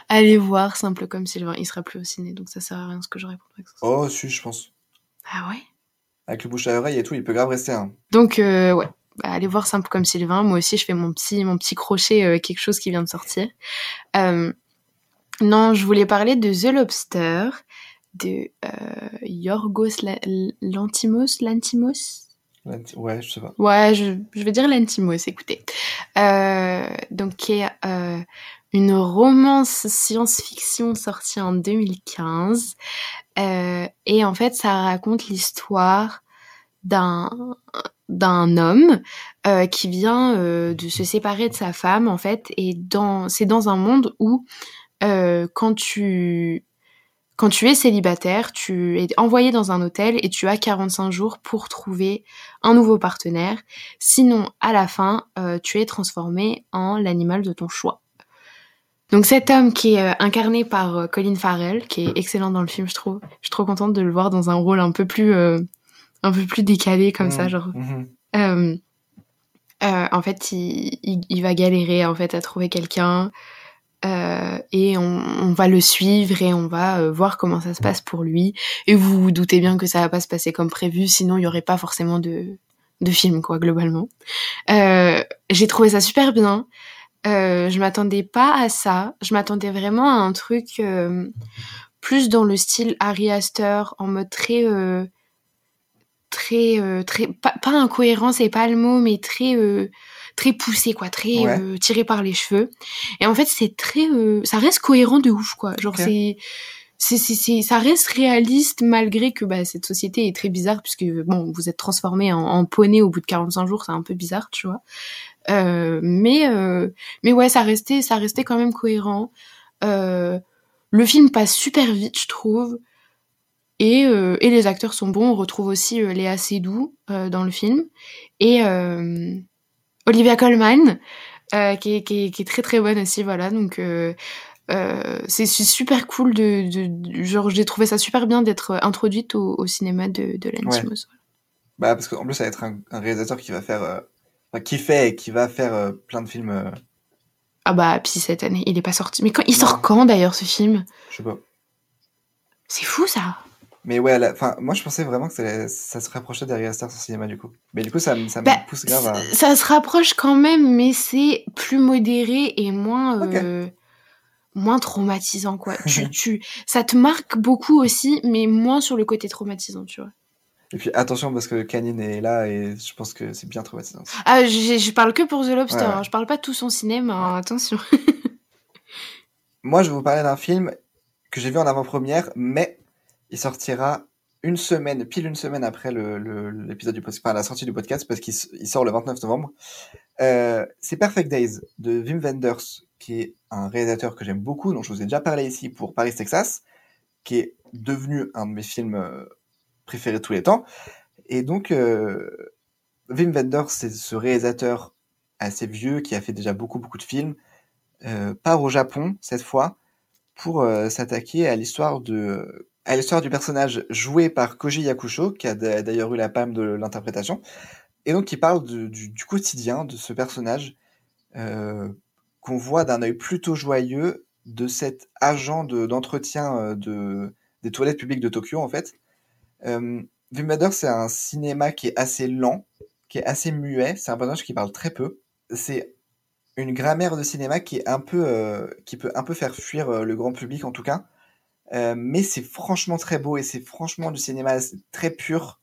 allez voir Simple comme Sylvain. Il sera plus au ciné, donc ça sert à rien ce que je réponds. Oh, si, je pense. Ah ouais? Avec le bouche à oreille et tout, il peut grave rester. Hein. Donc euh, ouais, Bah, allez voir Simple comme Sylvain. Moi aussi, je fais mon petit, mon petit crochet, euh, quelque chose qui vient de sortir. Euh, non, je voulais parler de The Lobster de euh, Yorgos La- Lantimos, Lantimos? Ouais, je sais pas. Ouais, je, je vais dire Lantimos, écoutez. Euh, donc, qui est euh, une romance science-fiction sortie en 2015. Euh, et en fait, ça raconte l'histoire d'un d'un homme qui vient de se séparer de sa femme en fait et dans c'est dans un monde où quand tu quand tu es célibataire, tu es envoyé dans un hôtel et tu as 45 jours pour trouver un nouveau partenaire. Sinon, à la fin, euh, tu es transformé en l'animal de ton choix. Donc cet homme qui est euh, incarné par euh, Colin Farrell, qui est excellent dans le film, je trouve. Je suis trop contente de le voir dans un rôle un peu plus, un peu plus décalé comme ça, Mhm, genre. euh, en fait, il, il- il va galérer en fait à trouver quelqu'un euh, et on, va le suivre et on va euh, voir comment ça se passe pour lui. Et vous vous doutez bien que ça va pas se passer comme prévu, sinon il y aurait pas forcément de de film quoi globalement. Euh, J'ai trouvé ça super bien. Je m'attendais pas à ça. Je m'attendais vraiment à un truc plus dans le style Harry Astor, en mode très très pas, incohérent c'est pas le mot mais très très poussé quoi très Ouais. euh, tiré par les cheveux et en fait c'est très euh, ça reste cohérent de ouf quoi genre c'est c'est c'est ça reste réaliste malgré que bah, cette société est très bizarre puisque bon vous êtes transformé en, en poney au bout de 45 jours c'est un peu bizarre tu vois euh, mais mais ouais ça restait ça restait quand même cohérent le film passe super vite je trouve et, et les acteurs sont bons. On retrouve aussi Léa Seydoux dans le film. Et Olivia Colman, euh, qui, est, qui, est, qui est très très bonne aussi. Voilà, donc euh, euh, c'est super cool de, de, de- Genre, j'ai trouvé ça super bien d'être introduite au, au cinéma de, de Lanthimos. Bah, parce qu'en plus, ça va être un, un réalisateur qui va faire. Enfin, qui fait et qui va faire plein de films. Ah bah, puis cette année, il est pas sorti. Mais quand, il sort quand d'ailleurs ce film? Je sais pas. C'est fou ça Mais ouais, la- enfin, moi je pensais vraiment que ça, se rapprochait d'Ari Aster sur cinéma du coup. Mais du coup, ça, me- ça Bah, me pousse grave à. Ça se rapproche quand même, mais c'est plus modéré et moins, euh, moins traumatisant, quoi. tu, [laughs] tu, ça te marque beaucoup aussi, mais moins sur le côté traumatisant, tu vois. Et puis attention parce que Canine est là et je pense que c'est bien traumatisant. Ah, je, je parle que pour The Lobster, Ouais, ouais. hein, je parle pas de tout son cinéma, hein, attention. [laughs] Moi, je vais vous parler d'un film que j'ai vu en avant-première, mais il sortira une semaine, pile une semaine après l'épisode du podcast, enfin la sortie du podcast, parce qu'il sort le 29 novembre. Euh, c'est Perfect Days de Wim Wenders, qui est un réalisateur que j'aime beaucoup, dont je vous ai déjà parlé ici pour Paris, Texas, qui est devenu un de mes films euh, préférés de tous les temps. Et donc, euh, Wim Wenders, c'est ce réalisateur assez vieux qui a fait déjà beaucoup, beaucoup de films, euh, part au Japon cette fois pour euh, s'attaquer à l'histoire de à l'histoire du personnage joué par Koji Yakusho, qui a d'ailleurs eu la palme de l'interprétation, et donc qui parle du, quotidien de ce personnage euh, qu'on voit d'un œil plutôt joyeux de cet agent de- d'entretien euh, de, des toilettes publiques de Tokyo, en fait. Euh, c'est un cinéma qui est assez lent, qui est assez muet, c'est un personnage qui parle très peu. C'est une grammaire de cinéma qui est un peu, euh, qui peut un peu faire fuir le grand public, en tout cas. Euh, mais c'est franchement très beau et c'est franchement du cinéma très pur.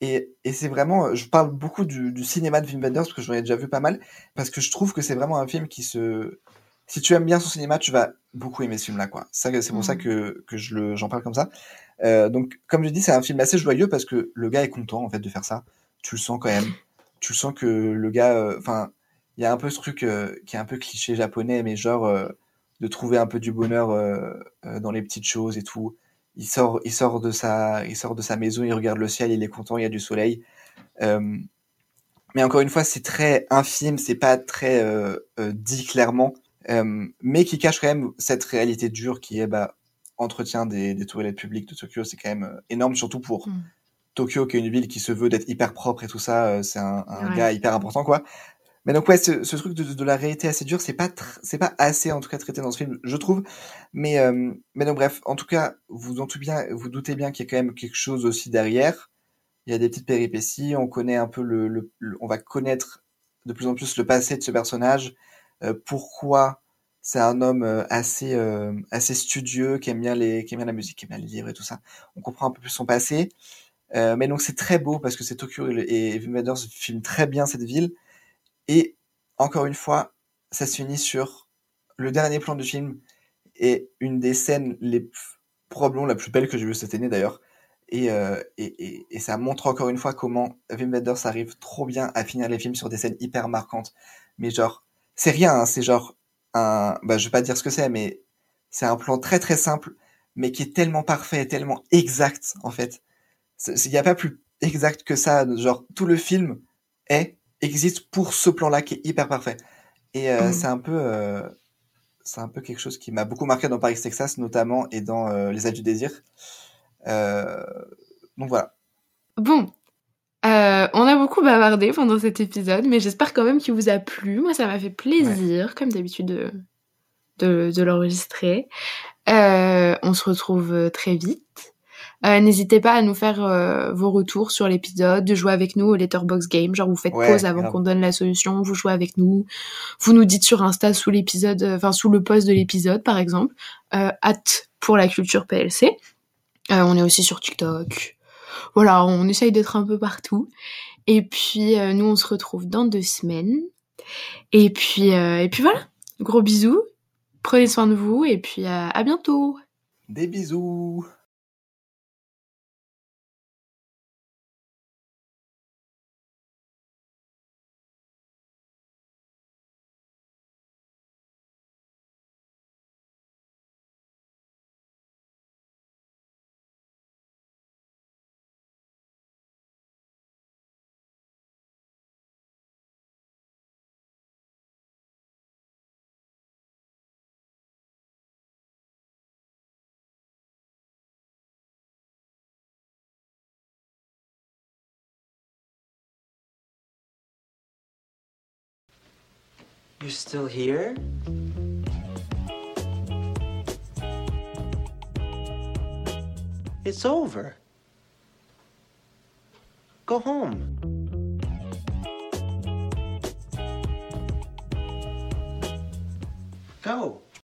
Et, et c'est vraiment, euh, je parle beaucoup du, du cinéma de Wim Wenders parce que j'en ai déjà vu pas mal, parce que je trouve que c'est vraiment un film qui se, si tu aimes bien son cinéma, tu vas beaucoup aimer ce film-là, quoi. Ça, c'est pour ça Mhm. que, que je le, j'en parle comme ça. Euh, donc, comme je dis, c'est un film assez joyeux parce que le gars est content, en fait, de faire ça. Tu le sens quand même. Tu le sens que le gars, euh, enfin, il y a un peu ce truc qui est un peu cliché japonais, mais genre, de trouver un peu du bonheur euh, euh, dans les petites choses et tout. Il sort, il sort de sa, il sort de sa maison, il regarde le ciel, il est content, il y a du soleil. Euh, mais encore une fois, c'est très infime, c'est pas très euh, dit clairement, mais qui cache quand même cette réalité dure qui est bah, entretien des, des toilettes publiques de Tokyo, c'est quand même énorme, surtout pour Mm. Tokyo, qui est une ville qui se veut d'être hyper propre et tout ça. c'est un, un Ouais. gars hyper important, quoi. Mais donc ouais, ce, ce truc de, de la réalité assez dure, c'est pas c'est pas assez en tout cas traité dans ce film, je trouve. Mais euh, mais donc bref, en tout cas, vous tout bien, vous doutez bien qu'il y a quand même quelque chose aussi derrière. Il y a des petites péripéties, on connaît un peu le, le- on va connaître de plus en plus le passé de ce personnage, euh, pourquoi c'est un homme euh, assez euh, assez studieux, qui aime bien les qui aime bien la musique, qui aime bien les livres et tout ça. On comprend un peu plus son passé. Euh, mais donc c'est très beau parce que c'est Tokyo et, et Wim Wenders filme très bien cette ville. Et encore une fois, ça se finit sur le dernier plan du film et une des scènes les probablement la plus belle que j'ai vue cette année d'ailleurs. Et, euh, et, et, et ça montre encore une fois comment Wim Wenders arrive trop bien à finir les films sur des scènes hyper marquantes. Mais genre, c'est rien, hein, c'est genre un, bah je vais pas dire ce que c'est, mais c'est un plan très très simple, mais qui est tellement parfait, tellement exact en fait. Il n'y a pas plus exact que ça. Genre tout le film est existe pour ce plan-là qui est hyper parfait. Et euh, Mm. c'est un peu, euh, c'est un peu quelque chose qui m'a beaucoup marqué dans Paris Texas notamment et dans euh, Les Ailes du désir. Donc voilà. Bon, on a beaucoup bavardé pendant cet épisode, mais j'espère quand même qu'il vous a plu. Moi, ça m'a fait plaisir, comme d'habitude, de, de, de l'enregistrer. On se retrouve très vite. Euh, N'hésitez pas à nous faire euh, vos retours sur l'épisode, de jouer avec nous au Letterbox Game. Genre, vous faites Ouais, pause avant qu'on donne la solution, vous jouez avec nous. Vous nous dites sur Insta sous l'épisode, euh, enfin sous le post de l'épisode, par exemple. Hâte pour la culture PLC. On est aussi sur TikTok. Voilà, on essaye d'être un peu partout. Et puis, nous, on se retrouve dans deux semaines. Et puis, et puis voilà. Gros bisous. Prenez soin de vous. Et puis, à bientôt. Des bisous. You're still here? It's over. Go home. Go.